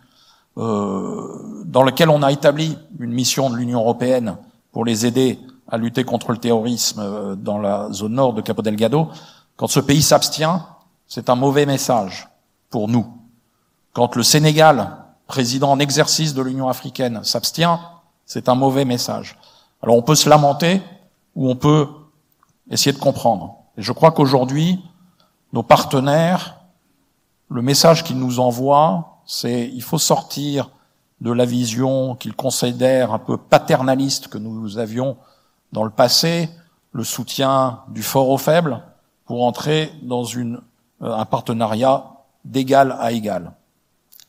euh, dans lequel on a établi une mission de l'Union européenne pour les aider à lutter contre le terrorisme euh, dans la zone nord de Capo Delgado, quand ce pays s'abstient, c'est un mauvais message pour nous. Quand le Sénégal, président en exercice de l'Union africaine, s'abstient, c'est un mauvais message. Alors on peut se lamenter ou on peut essayer de comprendre. Et je crois qu'aujourd'hui, nos partenaires, le message qu'ils nous envoient, c'est il faut sortir de la vision qu'ils considèrent un peu paternaliste que nous avions dans le passé, le soutien du fort au faible, pour entrer dans euh, un partenariat d'égal à égal.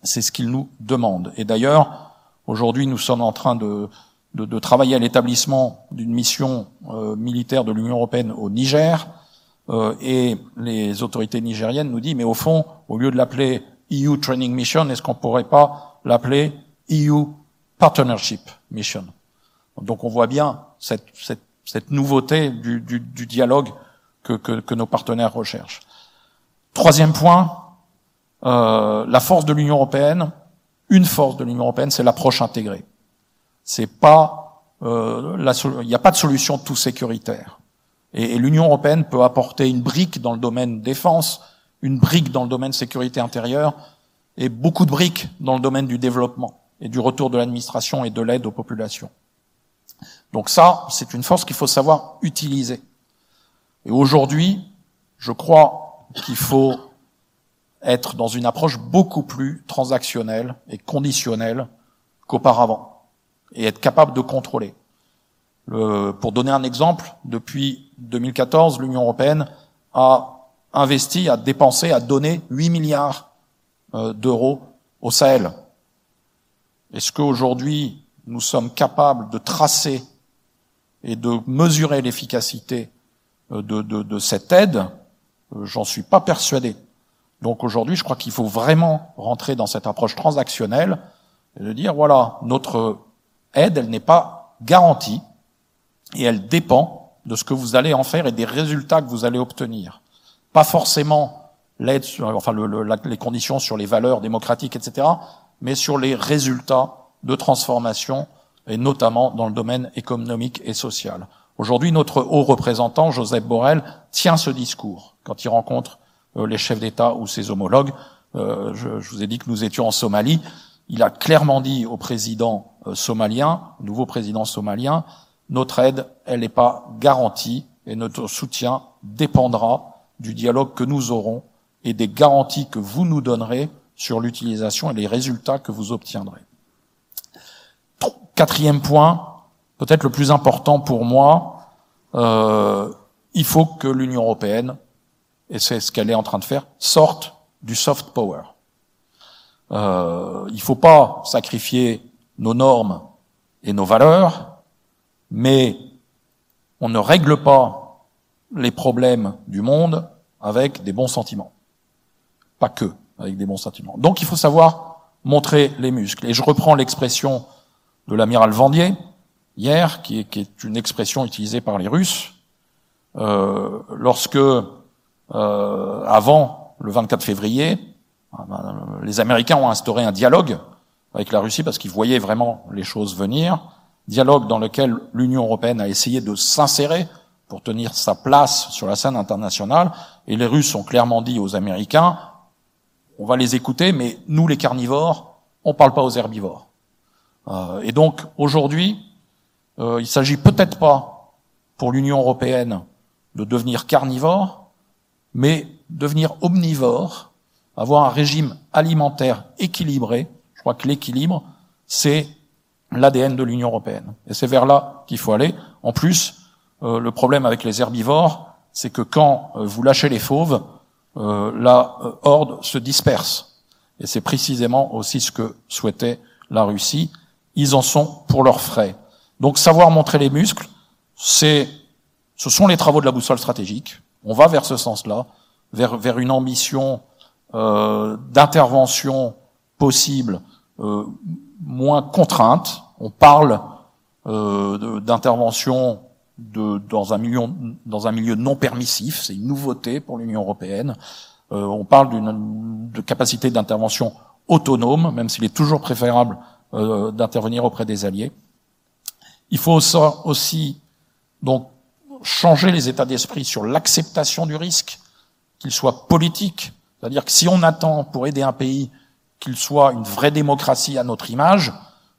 C'est ce qu'ils nous demandent. Et d'ailleurs, aujourd'hui, nous sommes en train de travailler à l'établissement d'une mission euh, militaire de l'Union européenne au Niger. Euh, et les autorités nigériennes nous disent, mais au fond, au lieu de l'appeler EU Training Mission, est-ce qu'on pourrait pas l'appeler EU Partnership Mission? Donc on voit bien cette, cette, cette nouveauté du, du, du dialogue que, que, que nos partenaires recherchent. Troisième point, euh, la force de l'Union européenne, une force de l'Union européenne, c'est l'approche intégrée. C'est pas, euh, il n'y a pas de solution tout sécuritaire. Et, l'Union européenne peut apporter une brique dans le domaine défense, une brique dans le domaine sécurité intérieure, et beaucoup de briques dans le domaine du développement et du retour de l'administration et de l'aide aux populations. Donc ça, c'est une force qu'il faut savoir utiliser. Et aujourd'hui, je crois qu'il faut être dans une approche beaucoup plus transactionnelle et conditionnelle qu'auparavant, et être capable de contrôler. Pour donner un exemple, depuis 2014, l'Union européenne a investi, a dépensé, a donné 8 milliards euh, d'euros au Sahel. Est-ce qu'aujourd'hui, nous sommes capables de tracer et de mesurer l'efficacité euh, de, de, de, cette aide? Euh, J'en suis pas persuadé. Donc aujourd'hui, je crois qu'il faut vraiment rentrer dans cette approche transactionnelle et de dire, voilà, notre aide, elle n'est pas garantie et elle dépend de ce que vous allez en faire et des résultats que vous allez obtenir. Pas forcément l'aide, enfin le, les conditions sur les valeurs démocratiques, etc., mais sur les résultats de transformation et notamment dans le domaine économique et social. Aujourd'hui, notre haut représentant, Joseph Borrell, tient ce discours quand il rencontre euh, les chefs d'État ou ses homologues. Euh, je, je, vous ai dit que nous étions en Somalie. Il a clairement dit au président euh, somalien, nouveau président somalien, notre aide, elle n'est pas garantie et notre soutien dépendra du dialogue que nous aurons et des garanties que vous nous donnerez sur l'utilisation et les résultats que vous obtiendrez. Quatrième point, peut-être le plus important pour moi, euh, il faut que l'Union européenne et c'est ce qu'elle est en train de faire, sortent du soft power. Euh, il ne faut pas sacrifier nos normes et nos valeurs, mais on ne règle pas les problèmes du monde avec des bons sentiments. Pas que avec des bons sentiments. Donc il faut savoir montrer les muscles. Et je reprends l'expression de l'amiral Vendier, hier, qui est, une expression utilisée par les Russes, euh, lorsque euh, avant le 24 février, ah ben, les Américains ont instauré un dialogue avec la Russie parce qu'ils voyaient vraiment les choses venir. Dialogue dans lequel l'Union européenne a essayé de s'insérer pour tenir sa place sur la scène internationale. Et les Russes ont clairement dit aux Américains, on va les écouter, mais nous les carnivores, on parle pas aux herbivores. Euh, et donc aujourd'hui, euh, il s'agit peut-être pas pour l'Union européenne de devenir carnivore, mais devenir omnivore avoir un régime alimentaire équilibré. Je crois que l'équilibre, c'est l'ADN de l'Union européenne. Et c'est vers là qu'il faut aller. En plus, euh, le problème avec les herbivores, c'est que quand euh, vous lâchez les fauves, euh, la horde se disperse. Et c'est précisément aussi ce que souhaitait la Russie. Ils en sont pour leurs frais. Donc savoir montrer les muscles, c'est, ce sont les travaux de la boussole stratégique. On va vers ce sens-là, vers, vers une ambition d'intervention possible moins contrainte. On parle euh, d'intervention dans, un milieu, non permissif, c'est une nouveauté pour l'Union européenne. Euh, on parle d'une capacité d'intervention autonome, même s'il est toujours préférable euh, d'intervenir auprès des alliés. Il faut aussi donc changer les états d'esprit sur l'acceptation du risque, qu'il soit politique, c'est-à-dire que si on attend pour aider un pays qu'il soit une vraie démocratie à notre image,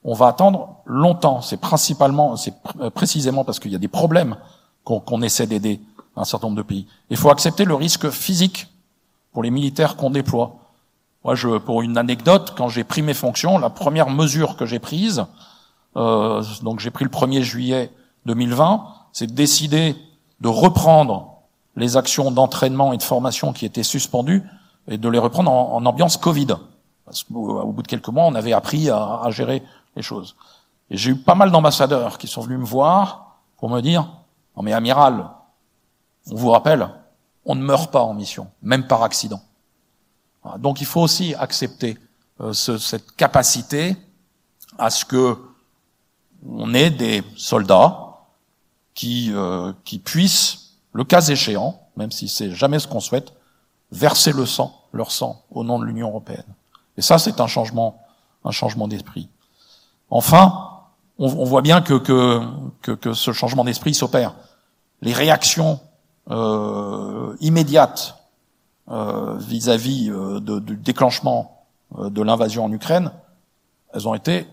on va attendre longtemps. C'est principalement, c'est précisément parce qu'il y a des problèmes qu'on essaie d'aider un certain nombre de pays. Il faut accepter le risque physique pour les militaires qu'on déploie. Moi, je, pour une anecdote, quand j'ai pris mes fonctions, la première mesure que j'ai prise, euh, donc j'ai pris le 1er juillet 2020, c'est de décider de reprendre les actions d'entraînement et de formation qui étaient suspendues et de les reprendre en, ambiance Covid. Parce qu'au bout de quelques mois, on avait appris à, gérer les choses. Et j'ai eu pas mal d'ambassadeurs qui sont venus me voir pour me dire, non mais amiral, on vous rappelle, on ne meurt pas en mission, même par accident. Donc il faut aussi accepter euh, ce, cette capacité à ce que on ait des soldats qui, euh, qui puissent, le cas échéant, même si c'est jamais ce qu'on souhaite, verser le sang, leur sang, au nom de l'Union européenne. Et ça, c'est un changement, un changement d'esprit. Enfin, on, voit bien que, ce changement d'esprit s'opère. Les réactions euh, immédiates euh, vis-à-vis euh, du déclenchement de l'invasion en Ukraine, elles ont été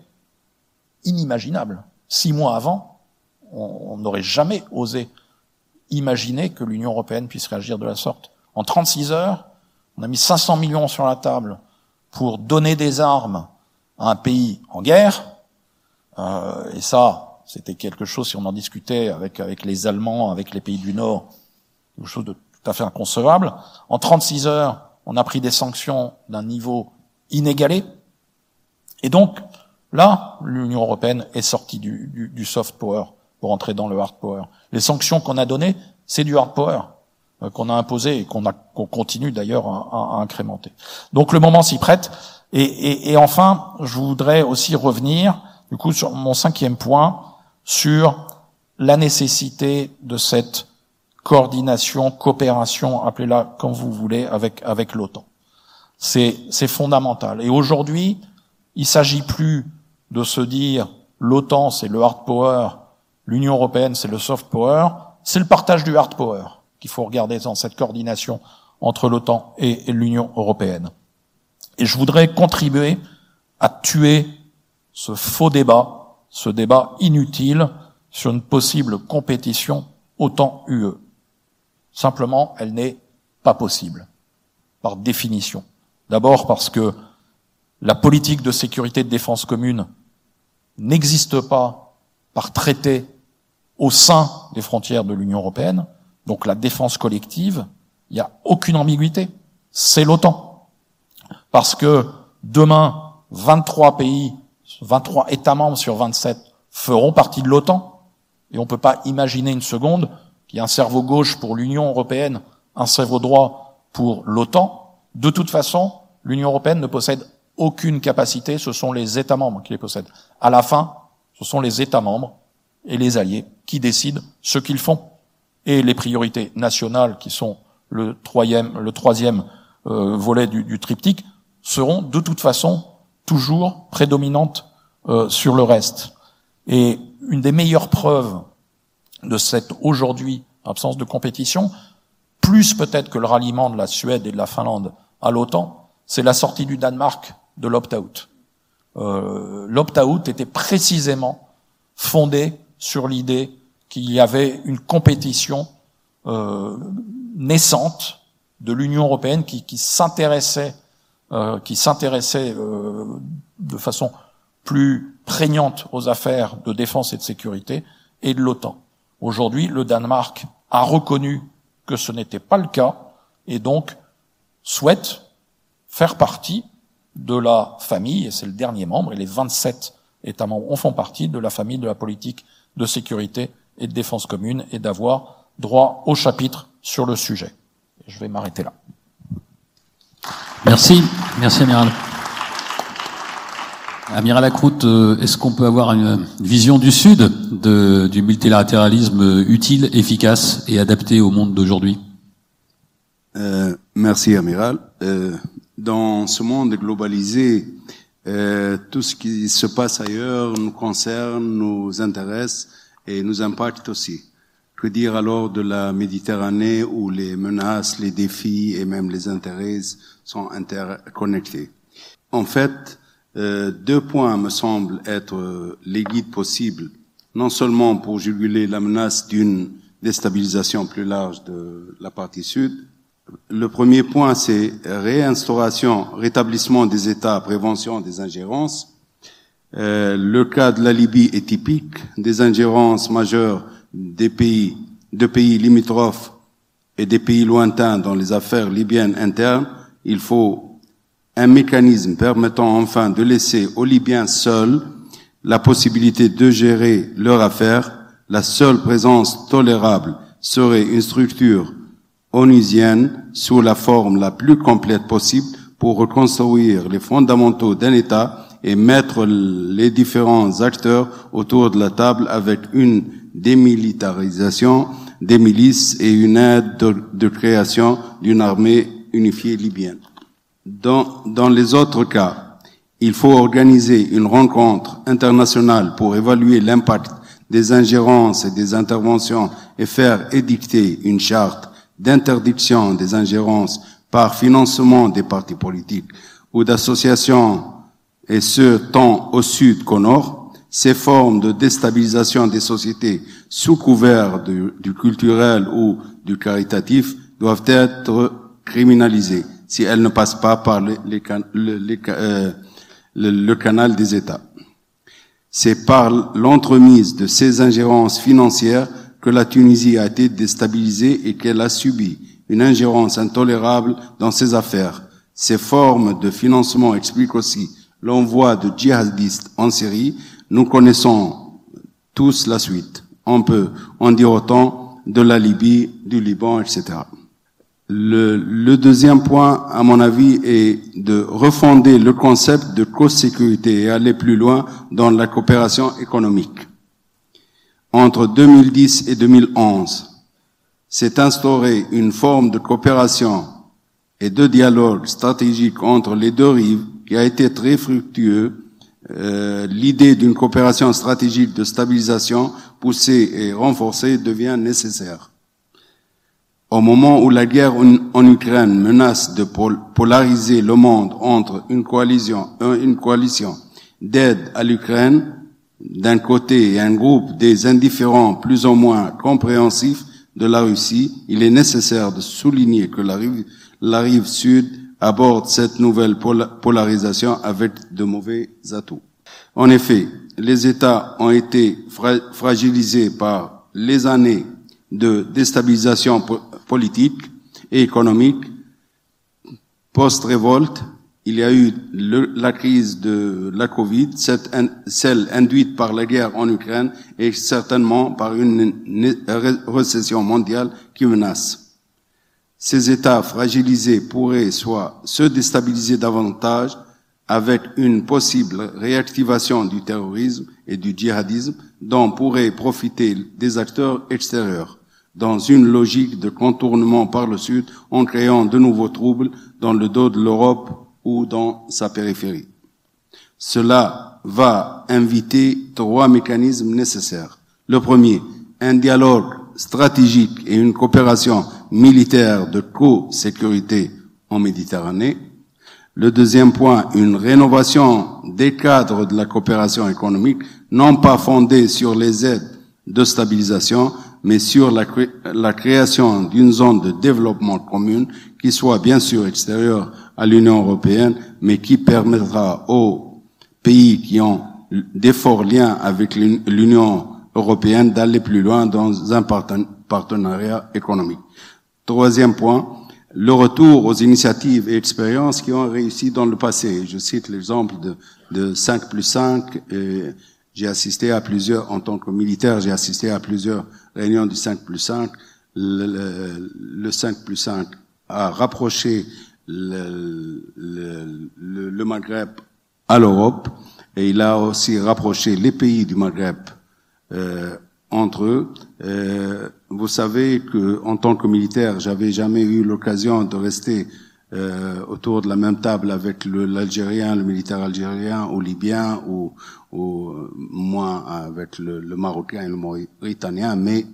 inimaginables. Six mois avant, on n'aurait jamais osé imaginer que l'Union européenne puisse réagir de la sorte. En 36 heures, on a mis 500 millions sur la table pour donner des armes à un pays en guerre. Euh, et ça, c'était quelque chose, si on en discutait avec, les Allemands, avec les pays du Nord, quelque chose de tout à fait inconcevable. En 36 heures, on a pris des sanctions d'un niveau inégalé. Et donc, là, l'Union européenne est sortie du soft power pour entrer dans le hard power. Les sanctions qu'on a données, c'est du hard power. Euh, qu'on a imposé et qu'on continue d'ailleurs à, incrémenter. Donc le moment s'y prête. Et, enfin, je voudrais aussi revenir, du coup, sur mon cinquième point, sur la nécessité de cette coordination, coopération, appelez-la comme vous voulez, avec avec l'OTAN. C'est fondamental. Et aujourd'hui, il s'agit plus de se dire l'OTAN c'est le hard power, l'Union européenne c'est le soft power, c'est le partage du hard power qu'il faut regarder dans cette coordination entre l'OTAN et, l'Union européenne. Et je voudrais contribuer à tuer ce faux débat, ce débat inutile sur une possible compétition OTAN-UE. Simplement, elle n'est pas possible, par définition. D'abord parce que la politique de sécurité et de défense commune n'existe pas par traité au sein des frontières de l'Union européenne, donc la défense collective, il n'y a aucune ambiguïté. C'est l'OTAN. Parce que demain, 23 pays, 23 États membres sur 27 feront partie de l'OTAN. Et on ne peut pas imaginer une seconde qu'il y ait un cerveau gauche pour l'Union européenne, un cerveau droit pour l'OTAN. De toute façon, l'Union européenne ne possède aucune capacité, ce sont les États membres qui les possèdent. À la fin, ce sont les États membres et les alliés qui décident ce qu'ils font et les priorités nationales, qui sont le troisième, euh, volet du, du, triptyque, seront de toute façon toujours prédominantes euh, sur le reste. Et une des meilleures preuves de cette aujourd'hui absence de compétition, plus peut-être que le ralliement de la Suède et de la Finlande à l'OTAN, c'est la sortie du Danemark de l'opt-out. Euh, l'opt-out était précisément fondé sur l'idée qu'il y avait une compétition euh, naissante de l'Union européenne qui, qui s'intéressait euh, qui s'intéressait euh, de façon plus prégnante aux affaires de défense et de sécurité, et de l'OTAN. Aujourd'hui, le Danemark a reconnu que ce n'était pas le cas, et donc souhaite faire partie de la famille, et c'est le dernier membre, et les 27 États membres en font partie de la famille de la politique de sécurité et de défense commune, et d'avoir droit au chapitre sur le sujet. je vais m'arrêter là. Merci, merci Amiral. Amiral Lacroute, euh, est-ce qu'on peut avoir une vision du Sud de, du multilatéralisme utile, efficace et adapté au monde d'aujourd'hui? Euh, Merci Amiral. Euh, dans ce monde globalisé, euh, tout ce qui se passe ailleurs nous concerne, nous intéresse et nous impacte aussi. Que dire alors de la Méditerranée où les menaces, les défis et même les intérêts sont interconnectés? En fait, euh, deux points me semblent être euh, les guides possibles, non seulement pour juguler la menace d'une déstabilisation plus large de la partie sud. Le premier point, c'est réinstauration, rétablissement des États, prévention des ingérences. Euh, le cas de la Libye est typique des ingérences majeures des pays, de pays limitrophes et des pays lointains dans les affaires libyennes internes, il faut un mécanisme permettant enfin de laisser aux Libyens seuls la possibilité de gérer leurs affaires. La seule présence tolérable serait une structure onusienne sous la forme la plus complète possible pour reconstruire les fondamentaux d'un État et mettre les différents acteurs autour de la table avec une démilitarisation des milices et une aide de, création d'une armée unifiée libyenne. Dans, dans les autres cas, il faut organiser une rencontre internationale pour évaluer l'impact des ingérences et des interventions et faire édicter une charte d'interdiction des ingérences par financement des partis politiques ou d'associations, et ce tant au sud qu'au nord, ces formes de déstabilisation des sociétés sous couvert du, culturel ou du caritatif doivent être criminalisées si elles ne passent pas par euh, le canal des États. C'est par l'entremise de ces ingérences financières que la Tunisie a été déstabilisée et qu'elle a subi une ingérence intolérable dans ses affaires. Ces formes de financement expliquent aussi l'envoi de djihadistes en Syrie nous connaissons tous la suite. On peut en dire autant de la Libye, du Liban, etc. Le, deuxième point, à mon avis, est de refonder le concept de co-sécurité et aller plus loin dans la coopération économique. Entre 2010 et 2011, s'est instaurée une forme de coopération et de dialogue stratégique entre les deux rives qui a été très fructueux euh, l'idée d'une coopération stratégique de stabilisation poussée et renforcée devient nécessaire. Au moment où la guerre en Ukraine menace de polariser le monde entre une coalition, une coalition d'aide à l'Ukraine d'un côté et un groupe des indifférents plus ou moins compréhensifs de la Russie, il est nécessaire de souligner que la rive, la rive sud aborde cette nouvelle polarisation avec de mauvais atouts. En effet, les États ont été fragilisés par les années de déstabilisation politique et économique. Post-révolte, il y a eu la crise de la Covid, celle induite par la guerre en Ukraine et certainement par une récession mondiale qui menace. Ces États fragilisés pourraient soit se déstabiliser davantage avec une possible réactivation du terrorisme et du djihadisme dont pourraient profiter des acteurs extérieurs dans une logique de contournement par le Sud en créant de nouveaux troubles dans le dos de l'Europe ou dans sa périphérie. Cela va inviter trois mécanismes nécessaires. Le premier, un dialogue stratégique et une coopération militaire de co-sécurité en Méditerranée. Le deuxième point, une rénovation des cadres de la coopération économique, non pas fondée sur les aides de stabilisation, mais sur la, création d'une zone de développement commune qui soit bien sûr extérieure à l'Union européenne, mais qui permettra aux pays qui ont des forts liens avec l'Union européenne d'aller plus loin dans un partenariat économique. Troisième point, le retour aux initiatives et expériences qui ont réussi dans le passé. Je cite l'exemple de, de 5 plus 5. J'ai assisté à plusieurs, en tant que militaire, j'ai assisté à plusieurs réunions du 5 plus 5. Le, le 5 plus 5 a rapproché le, Maghreb à l'Europe et il a aussi rapproché les pays du Maghreb entre eux. Euh, vous savez que en tant que militaire, j'avais jamais eu l'occasion de rester euh, autour de la même table avec l'Algérien, le, militaire algérien ou libyen ou, ou moins avec le, le, Marocain et le Mauritanien, mais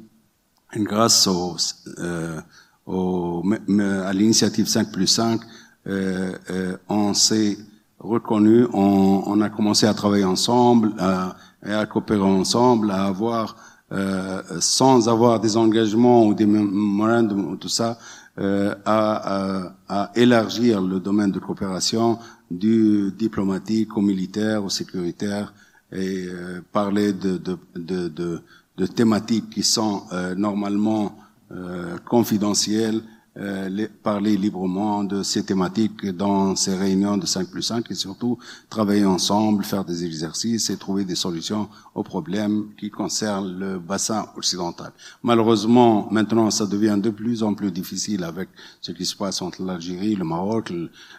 grâce au, euh, au à l'initiative 5 plus 5, euh, euh, on s'est reconnu, on, on, a commencé à travailler ensemble, à, à coopérer ensemble, à avoir euh, sans avoir des engagements ou des mémorandums ou tout ça, euh, à, à, élargir le domaine de coopération du diplomatique au militaire, au sécuritaire, et euh, parler de, de, de, de, de thématiques qui sont euh, normalement euh, confidentielles euh, parler librement de ces thématiques dans ces réunions de 5 plus 5 et surtout travailler ensemble, faire des exercices et trouver des solutions aux problèmes qui concernent le bassin occidental. Malheureusement, maintenant, ça devient de plus en plus difficile avec ce qui se passe entre l'Algérie, le Maroc,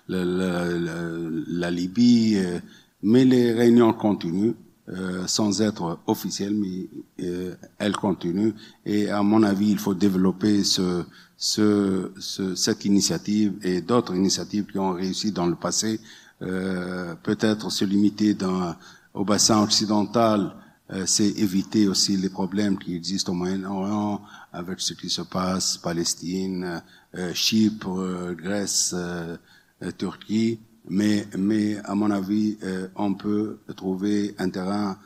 la Libye, euh, mais les réunions continuent. Euh, sans être officielles, mais euh, elles continuent. Et à mon avis, il faut développer ce, ce, ce, cette initiative et d'autres initiatives qui ont réussi dans le passé, euh, peut-être se limiter dans, au bassin occidental, euh, c'est éviter aussi les problèmes qui existent au Moyen-Orient avec ce qui se passe, Palestine, euh, Chypre, Grèce, Turquie. Mais, mais à mon avis, on peut trouver un terrain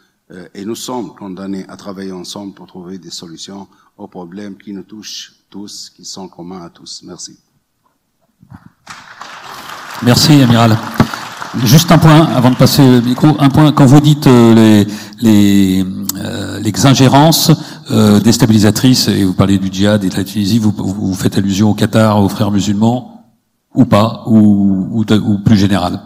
et nous sommes condamnés à travailler ensemble pour trouver des solutions aux problèmes qui nous touchent tous, qui sont communs à tous. Merci. Merci, Amiral. Juste un point, avant de passer le micro, un point, quand vous dites euh, les, les, euh, les ingérences euh, déstabilisatrices, et vous parlez du djihad et de la Tunisie, vous, vous faites allusion au Qatar, aux frères musulmans, ou pas, ou, ou, ou plus général?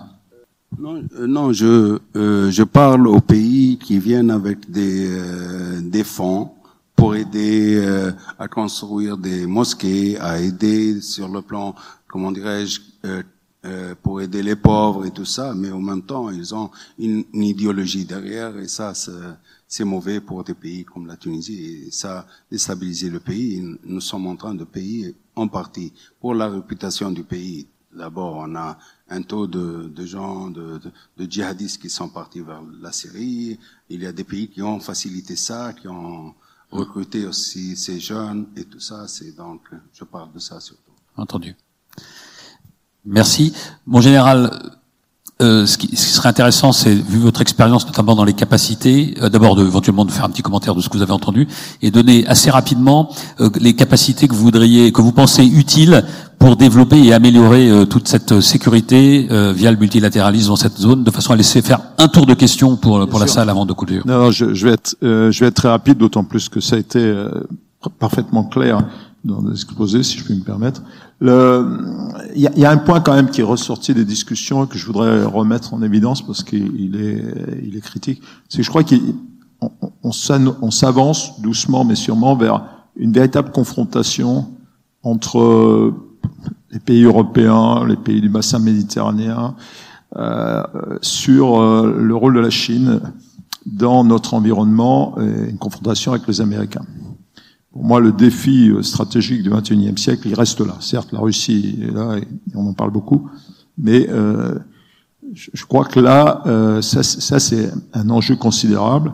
Non, euh, non je, euh, je parle aux pays qui viennent avec des, euh, des fonds pour aider euh, à construire des mosquées, à aider sur le plan, comment dirais-je, euh, euh, pour aider les pauvres et tout ça, mais en même temps, ils ont une, une idéologie derrière et ça, c'est mauvais pour des pays comme la Tunisie et ça déstabilise le pays. Nous sommes en train de payer en partie pour la réputation du pays. D'abord, on a un taux de, de gens, de, de, de, djihadistes qui sont partis vers la Syrie. Il y a des pays qui ont facilité ça, qui ont recruter aussi ces jeunes et tout ça. C'est donc, je parle de ça surtout. Entendu. Merci. Mon général, euh, ce, qui, ce, qui, serait intéressant, c'est, vu votre expérience, notamment dans les capacités, euh, d'abord de, éventuellement de faire un petit commentaire de ce que vous avez entendu, et donner assez rapidement euh, les capacités que vous voudriez, que vous pensez utiles pour développer et améliorer euh, toute cette sécurité euh, via le multilatéralisme dans cette zone, de façon à laisser faire un tour de questions pour, pour la salle avant de conclure. Non, non je, je, vais être, je vais être très rapide, d'autant plus que ça a été parfaitement clair dans l'exposé, si je puis me permettre. Il y a, y a, un point quand même qui est ressorti des discussions que je voudrais remettre en évidence parce qu'il est, il est critique. C'est que je crois qu'on on, s'avance doucement mais sûrement vers une véritable confrontation entre les pays européens, les pays du bassin méditerranéen, euh, sur euh, le rôle de la Chine dans notre environnement et une confrontation avec les Américains. Pour moi, le défi euh, stratégique du XXIe siècle, il reste là. Certes, la Russie est là et on en parle beaucoup, mais euh, je, crois que là, euh, ça, ça c'est un enjeu considérable.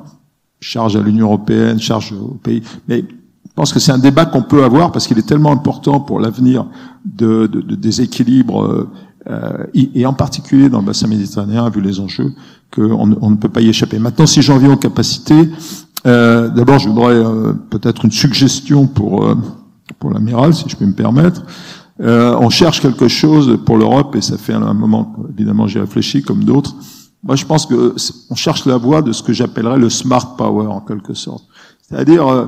Charge à l'Union européenne, charge aux pays. Mais je pense que c'est un débat qu'on peut avoir parce qu'il est tellement important pour l'avenir de, de, de, équilibres, euh, et en particulier dans le bassin méditerranéen, vu les enjeux, qu'on on ne peut pas y échapper. Maintenant, si j'en viens aux capacités, euh, D'abord, je voudrais euh, peut-être une suggestion pour euh, pour l'amiral, si je peux me permettre. Euh, on cherche quelque chose pour l'Europe et ça fait un moment, évidemment, j'ai réfléchi comme d'autres. Moi, je pense que on cherche la voie de ce que j'appellerais le smart power en quelque sorte. C'est-à-dire, euh,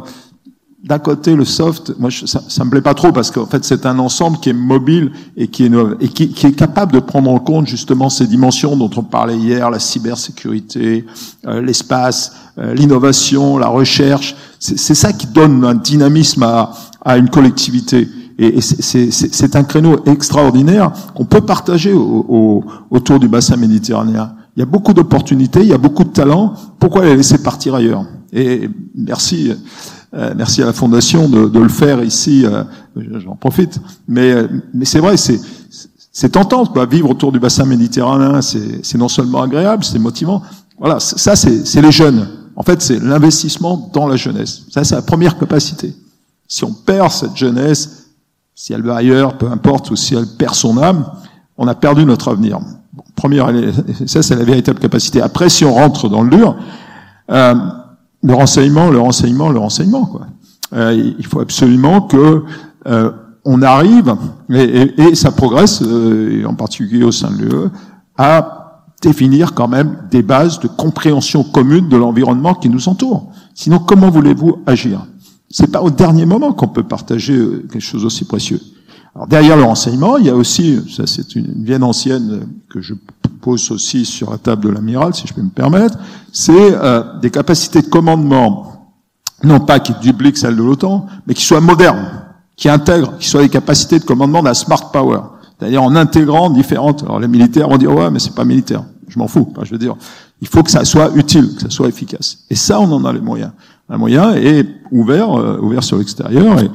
d'un côté, le soft, moi, je, ça, ça me plaît pas trop parce qu'en fait, c'est un ensemble qui est mobile et qui est et qui, qui, est capable de prendre en compte justement ces dimensions dont on parlait hier, la cybersécurité, euh, l'espace, euh, l'innovation, la recherche. C'est ça qui donne un dynamisme à, à une collectivité. Et, et c'est un créneau extraordinaire qu'on peut partager au, au, autour du bassin méditerranéen. Il y a beaucoup d'opportunités, il y a beaucoup de talents. Pourquoi les laisser partir ailleurs? Et merci. Euh, merci à la Fondation de, de le faire ici. Euh, J'en profite. Mais, euh, mais c'est vrai, c'est c'est tentant. Quoi. Vivre autour du bassin méditerranéen, c'est non seulement agréable, c'est motivant. Voilà, ça c'est les jeunes. En fait, c'est l'investissement dans la jeunesse. Ça, c'est la première capacité. Si on perd cette jeunesse, si elle va ailleurs, peu importe, ou si elle perd son âme, on a perdu notre avenir. Première, ça c'est la véritable capacité. Après, si on rentre dans le dur, euh, le renseignement, le renseignement, le renseignement. Quoi. Euh, il faut absolument que euh, on arrive, et, ça progresse, euh, en particulier au sein de l'UE, à définir quand même des bases de compréhension commune de l'environnement qui nous entoure. Sinon, comment voulez-vous agir? C'est pas au dernier moment qu'on peut partager euh, quelque chose aussi précieux. Alors derrière le renseignement, il y a aussi, ça c'est une, une vienne ancienne que je pose aussi sur la table de l'amiral, si je peux me permettre, c'est euh, des capacités de commandement, non pas qui dupliquent celles de l'OTAN, mais qui soient modernes, qui intègrent, qui soient des capacités de commandement d'un smart power, c'est-à-dire en intégrant différentes. Alors les militaires vont dire ouais, mais c'est pas militaire. Je m'en fous. Enfin, je veux dire, il faut que ça soit utile, que ça soit efficace. Et ça, on en a les moyens. Un moyen est ouvert, euh, ouvert sur l'extérieur. Et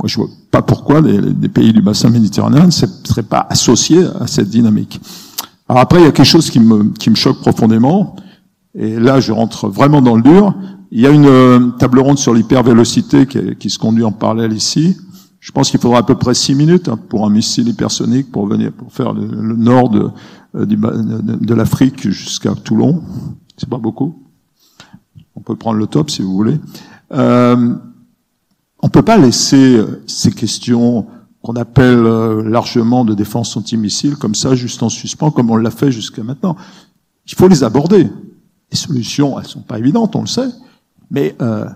moi, je vois pas pourquoi les, pays du bassin méditerranéen ne seraient pas associés à cette dynamique. Alors après, il y a quelque chose qui me, choque profondément, et là je rentre vraiment dans le dur. Il y a une euh, table ronde sur l'hypervélocité qui, qui, se conduit en parallèle ici. Je pense qu'il faudra à peu près six minutes hein, pour un missile hypersonique pour venir pour faire le, nord de, euh, de l'Afrique jusqu'à Toulon. C'est pas beaucoup. On peut prendre le top si vous voulez. Euh, on peut pas laisser euh, ces questions qu'on appelle euh, largement de défense antimissile, comme ça, juste en suspens, comme on l'a fait jusqu'à maintenant. Il faut les aborder. Les solutions, elles sont pas évidentes, on le sait, mais euh,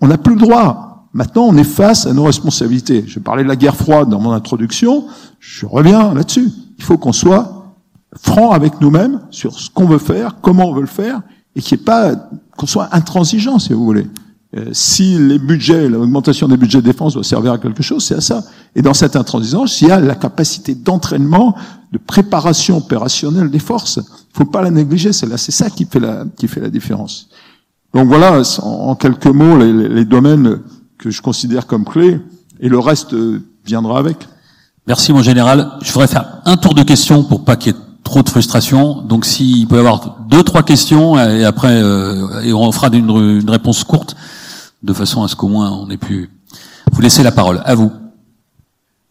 on n'a plus le droit. Maintenant, on est face à nos responsabilités. Je parlais de la guerre froide dans mon introduction, je reviens là-dessus. Il faut qu'on soit franc avec nous-mêmes sur ce qu'on veut faire, comment on veut le faire, et qu'il n'y ait pas qu'on soit intransigeant, si vous voulez. Euh, si les budgets, l'augmentation des budgets de défense doit servir à quelque chose, c'est à ça. Et dans cette intransigeance, il y a la capacité d'entraînement, de préparation opérationnelle des forces. Il faut pas la négliger, c'est là, c'est ça qui fait la, qui fait la différence. Donc voilà, en quelques mots, les, les domaines que je considère comme clés, et le reste viendra avec. Merci mon général. Je voudrais faire un tour de questions pour pas qu'il y ait trop de frustration. Donc s'il peut y avoir deux, trois questions, et après, euh, et on fera une, une réponse courte de façon à ce qu'au moins on ait pu vous laisser la parole. À vous.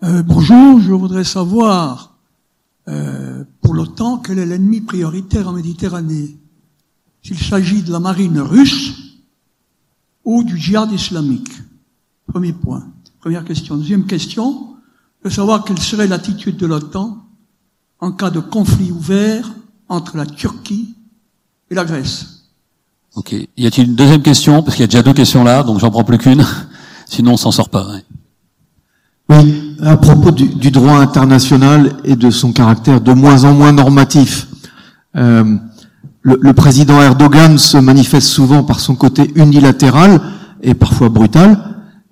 Euh, bonjour, je voudrais savoir euh, pour l'OTAN quel est l'ennemi prioritaire en Méditerranée? S'il s'agit de la marine russe ou du djihad islamique? Premier point. Première question. Deuxième question, de savoir quelle serait l'attitude de l'OTAN en cas de conflit ouvert entre la Turquie et la Grèce. Ok. Y a-t-il une deuxième question? Parce qu'il y a déjà deux questions là, donc j'en prends plus qu'une. Sinon, on s'en sort pas. Oui, à propos du, du, droit international et de son caractère de moins en moins normatif. Euh, le, le, président Erdogan se manifeste souvent par son côté unilatéral et parfois brutal.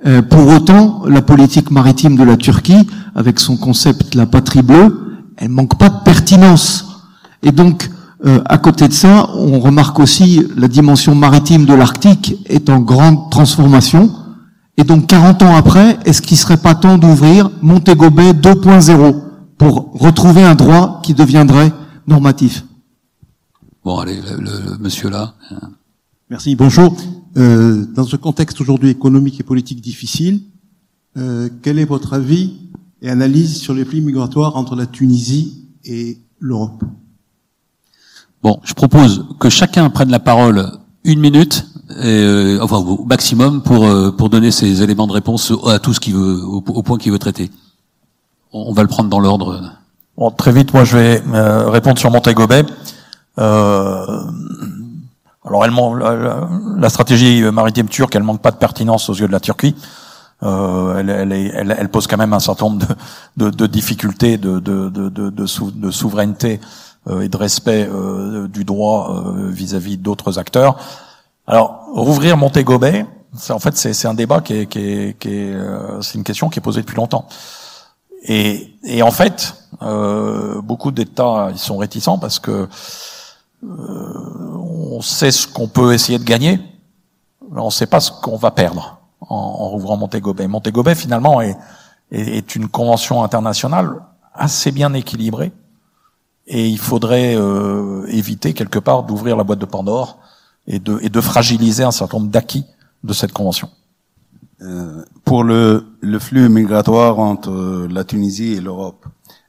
Euh, pour autant, la politique maritime de la Turquie, avec son concept la patrie bleue, elle manque pas de pertinence. Et donc, euh, à côté de ça, on remarque aussi la dimension maritime de l'Arctique est en grande transformation. Et donc 40 ans après, est-ce qu'il serait pas temps d'ouvrir Montego Bay 2.0 pour retrouver un droit qui deviendrait normatif? Bon, allez, le, le, le monsieur là. Merci, bonjour. Euh, dans ce contexte aujourd'hui économique et politique difficile, euh, quel est votre avis et analyse sur les flux migratoires entre la Tunisie et l'Europe? Bon, je propose que chacun prenne la parole une minute, euh, enfin au maximum, pour euh, pour donner ses éléments de réponse à tout ce qu'il veut, au, point qu'il veut traiter. on va le prendre dans l'ordre. Bon, très vite, moi je vais euh, répondre sur Montego Bay. Euh, alors, elle, la, la, stratégie maritime turque, elle manque pas de pertinence aux yeux de la Turquie. Euh, elle, elle, elle, elle, pose quand même un certain nombre de, de, de difficultés de, de, de, sou, de souveraineté et de respect euh, du droit euh, vis-à-vis d'autres acteurs. Alors, rouvrir Montego Bay, en fait, c'est un débat qui est, qui est, qui est c'est une question qui est posée depuis longtemps. Et, et en fait, beaucoup d'États ils sont réticents parce que on sait ce qu'on peut essayer de gagner, mais on ne sait pas ce qu'on va perdre en, en rouvrant. Montego Bay, finalement, est, est, une convention internationale assez bien équilibrée, et il faudrait euh, éviter quelque part d'ouvrir la boîte de Pandore et de, et de fragiliser un certain nombre d'acquis de cette convention. Euh, pour le, le, flux migratoire entre la Tunisie et l'Europe,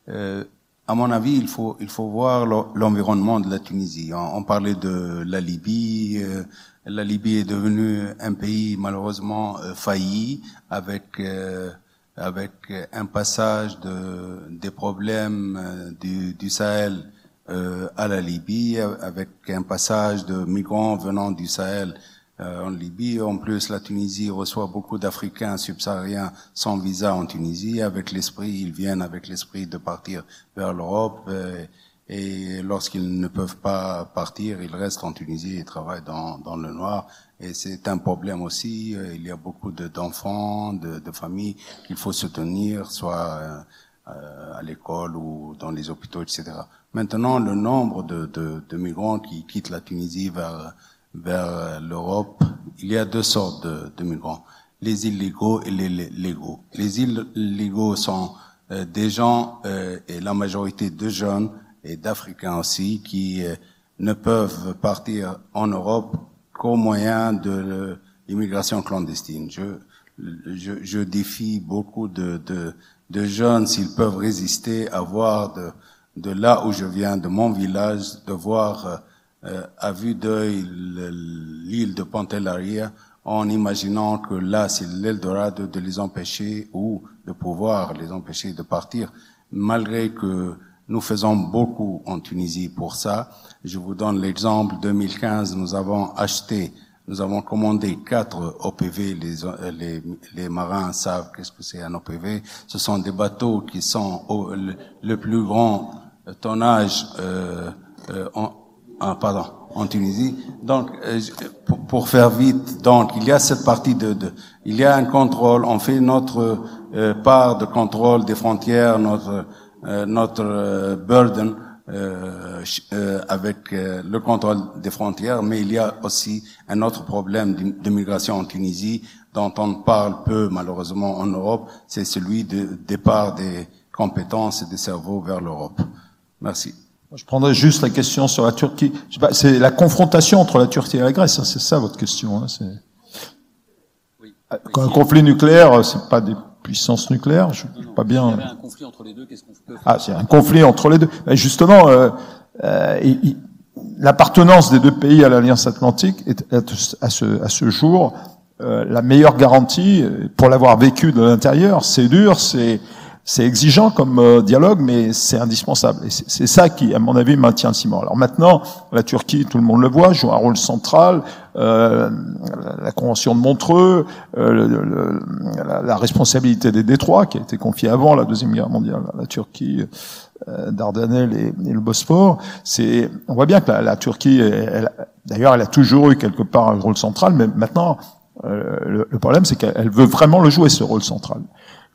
euh, à mon avis, il faut, il faut voir l'environnement de la Tunisie. On, parlait de la Libye. Euh, la Libye est devenue un pays malheureusement euh, failli, avec euh, avec un passage de des problèmes du, du Sahel à la Libye, avec un passage de migrants venant du Sahel euh, en Libye. En plus, la Tunisie reçoit beaucoup d'Africains subsahariens sans visa en Tunisie. Avec l'esprit, ils viennent avec l'esprit de partir vers l'Europe. Euh, et lorsqu'ils ne peuvent pas partir, ils restent en Tunisie et travaillent dans, dans le noir. Et c'est un problème aussi. Euh, il y a beaucoup d'enfants, de, familles qu'il faut soutenir, soit à l'école ou dans les hôpitaux, etc. Maintenant, le nombre de, migrants qui quittent la Tunisie vers l'Europe, il y a deux sortes de, migrants, les illégaux et les légaux. Les illégaux sont euh, des gens, euh, et la majorité de jeunes et d'Africains aussi, qui euh, ne peuvent partir en Europe qu'au moyen de l'immigration clandestine. Je, je, je, défie beaucoup de, de, de jeunes, s'ils peuvent résister, à voir de, de là où je viens, de mon village, de voir euh, à vue d'œil l'île de Pantellaria en imaginant que là, c'est l'Eldorado de les empêcher ou de pouvoir les empêcher de partir, malgré que nous faisons beaucoup en Tunisie pour ça. Je vous donne l'exemple, 2015, nous avons acheté, nous avons commandé quatre OPV, les, les, les marins savent qu'est-ce que c'est un OPV. Ce sont des bateaux qui sont au, le, plus grand tonnage euh, euh, en, ah, pardon, en Tunisie. Donc, euh, pour, faire vite, donc il y a cette partie de, de il y a un contrôle. On fait notre euh, part de contrôle des frontières, notre euh, notre burden avec le contrôle des frontières, mais il y a aussi un autre problème de migration en Tunisie dont on parle peu malheureusement en Europe, c'est celui de départ des compétences et des cerveaux vers l'Europe. Merci. Je prendrais juste la question sur la Turquie. C'est la confrontation entre la Turquie et la Grèce, hein, c'est ça votre question. Hein, oui, Un conflit nucléaire, c'est pas des puissances nucléaires. Je non, pas bien. Il y un conflit entre les deux. Qu'est-ce qu'on peut Ah, c'est un conflit entre les deux. Ben justement, euh, euh, l'appartenance des deux pays à l'Alliance Atlantique est à ce, à ce jour euh, la meilleure garantie pour l'avoir vécu de l'intérieur. C'est dur, c'est c'est exigeant comme euh, dialogue, mais c'est indispensable. Et c'est ça qui, à mon avis, maintient le ciment. Alors maintenant, la Turquie, tout le monde le voit, joue un rôle central. Euh, la Convention de Montreux, euh, le, la, la, responsabilité des détroits, qui a été confiée avant la Deuxième Guerre mondiale à la Turquie, euh, Dardanelles et, le Bosphore. C'est, on voit bien que la, la Turquie, d'ailleurs, elle a toujours eu quelque part un rôle central, mais maintenant, le, le problème, c'est qu'elle veut vraiment le jouer, ce rôle central.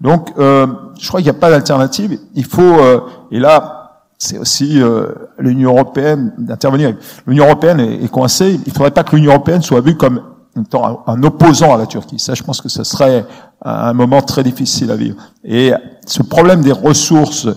Donc, euh, je crois qu'il n'y a pas d'alternative. Il faut, euh, et là, c'est aussi euh, l'Union européenne d'intervenir. L'Union européenne est, coincée. Il ne faudrait pas que l'Union européenne soit vue comme un, un, opposant à la Turquie. Ça, je pense que ce serait un moment très difficile à vivre. Et ce problème des ressources,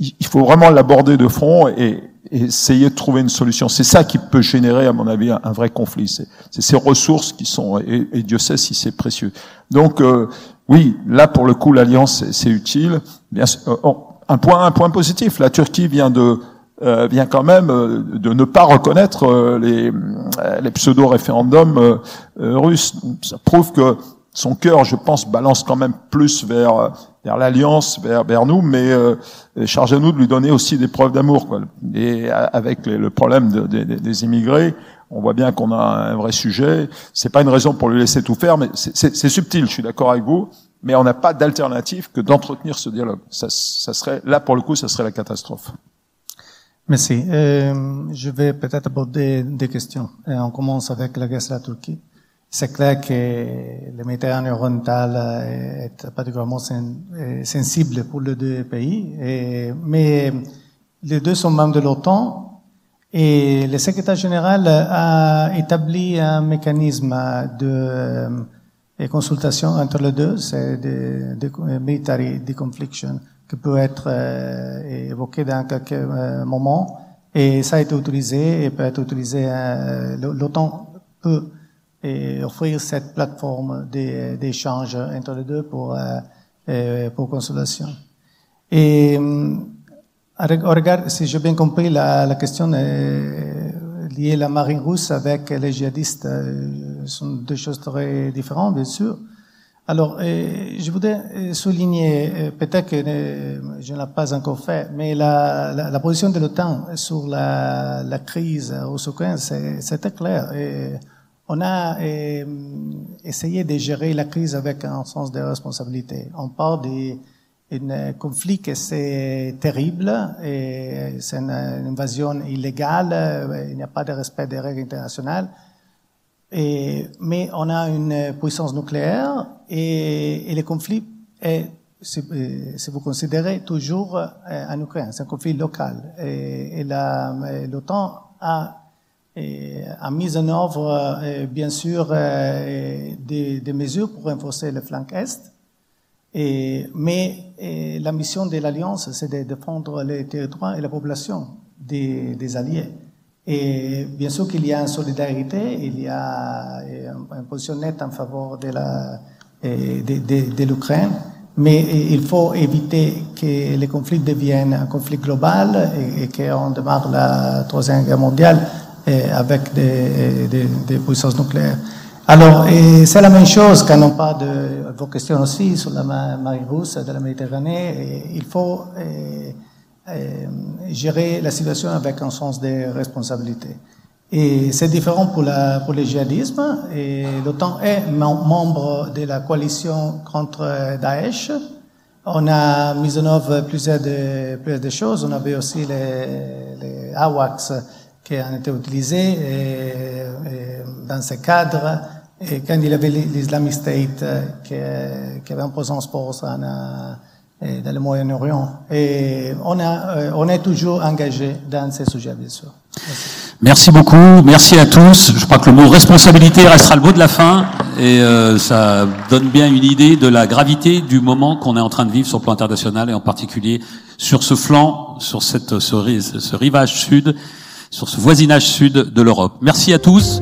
il faut vraiment l'aborder de front et, essayer de trouver une solution. C'est ça qui peut générer, à mon avis, un, vrai conflit. C'est ces ressources qui sont, et, et Dieu sait si c'est précieux. Donc, euh, oui, là pour le coup l'alliance c'est utile. Bien, euh, oh, un point, un point positif, la Turquie vient de euh, vient quand même euh, de ne pas reconnaître les, les pseudo référendums russes. Ça prouve que son cœur, je pense, balance quand même plus vers vers l'alliance, vers vers nous, mais euh, charge à nous de lui donner aussi des preuves d'amour. Et avec le problème des immigrés, on voit bien qu'on a un vrai sujet. C'est pas une raison pour lui laisser tout faire, mais c'est subtil. Je suis d'accord avec vous, mais on n'a pas d'alternative que d'entretenir ce dialogue. Ça, ça serait là pour le coup, ça serait la catastrophe. Merci. Euh, je vais peut-être aborder des questions. Et on commence avec la Grèce et la Turquie. C'est clair que le Méditerranée orientale est particulièrement euh, sensible pour les deux pays, mais les deux sont membres de l'OTAN et le secrétaire général a établi un mécanisme de euh, consultation entre les deux, c'est de, de military deconfliction qui peut être euh, évoqué dans quelques euh, moments et ça a été utilisé et peut être utilisé. Euh, L'OTAN peut offrir cette plateforme d'échange entre les deux pour pour consolation. Et regarde, si j'ai bien compris, la, question est liée à la marine russe avec les djihadistes. Ce sont deux choses très différentes, bien sûr. Alors, euh, je voudrais euh, souligner, euh, peut-être que je ne l'ai pas encore fait, mais la, position de l'OTAN sur la, crise russo-ukrainienne, très clair. On a essayé de gérer la crise avec un sens de responsabilité. On parle d'un conflit qui c'est terrible, c'est une, invasion illégale, il n'y a pas de respect des règles internationales. Mais on a une puissance nucléaire et, le conflit est, si, vous considérez, toujours euh, en Ukraine. C'est un conflit local. Et, l'OTAN a, mis en œuvre, euh, bien sûr, euh, des, mesures pour renforcer le flanc Est. Et, mais la mission de l'Alliance, c'est de défendre les territoires et la population des, des alliés. Et bien sûr qu'il y a une solidarité, il y a une position nette en faveur de la de, de, de l'Ukraine, mais il faut éviter que les conflits deviennent un conflit global et, et qu'on démarre la troisième guerre mondiale avec des, des, des puissances nucléaires. Alors, c'est la même chose quand on parle de vos questions aussi sur la marine russe de la Méditerranée. il faut gérer la situation avec un sens de responsabilité. Et c'est différent pour, la, pour le djihadisme. L'OTAN est membre de la coalition contre Daesh. On a mis en œuvre plusieurs de, choses. On avait aussi les, AWACS qui ont été utilisés dans ce cadre. Et quand il y avait l'Islamic State qui, qui avait présence forte en, dans le Moyen-Orient. Et on, a, euh, on est toujours engagé dans ces sujets, bien sûr. Merci. Merci beaucoup, merci à tous. Je crois que le mot responsabilité restera le mot de la fin et euh, ça donne bien une idée de la gravité du moment qu'on est en train de vivre sur le plan international et en particulier sur ce flanc, sur cette, ce, ce rivage sud, sur ce voisinage sud de l'Europe. Merci à tous.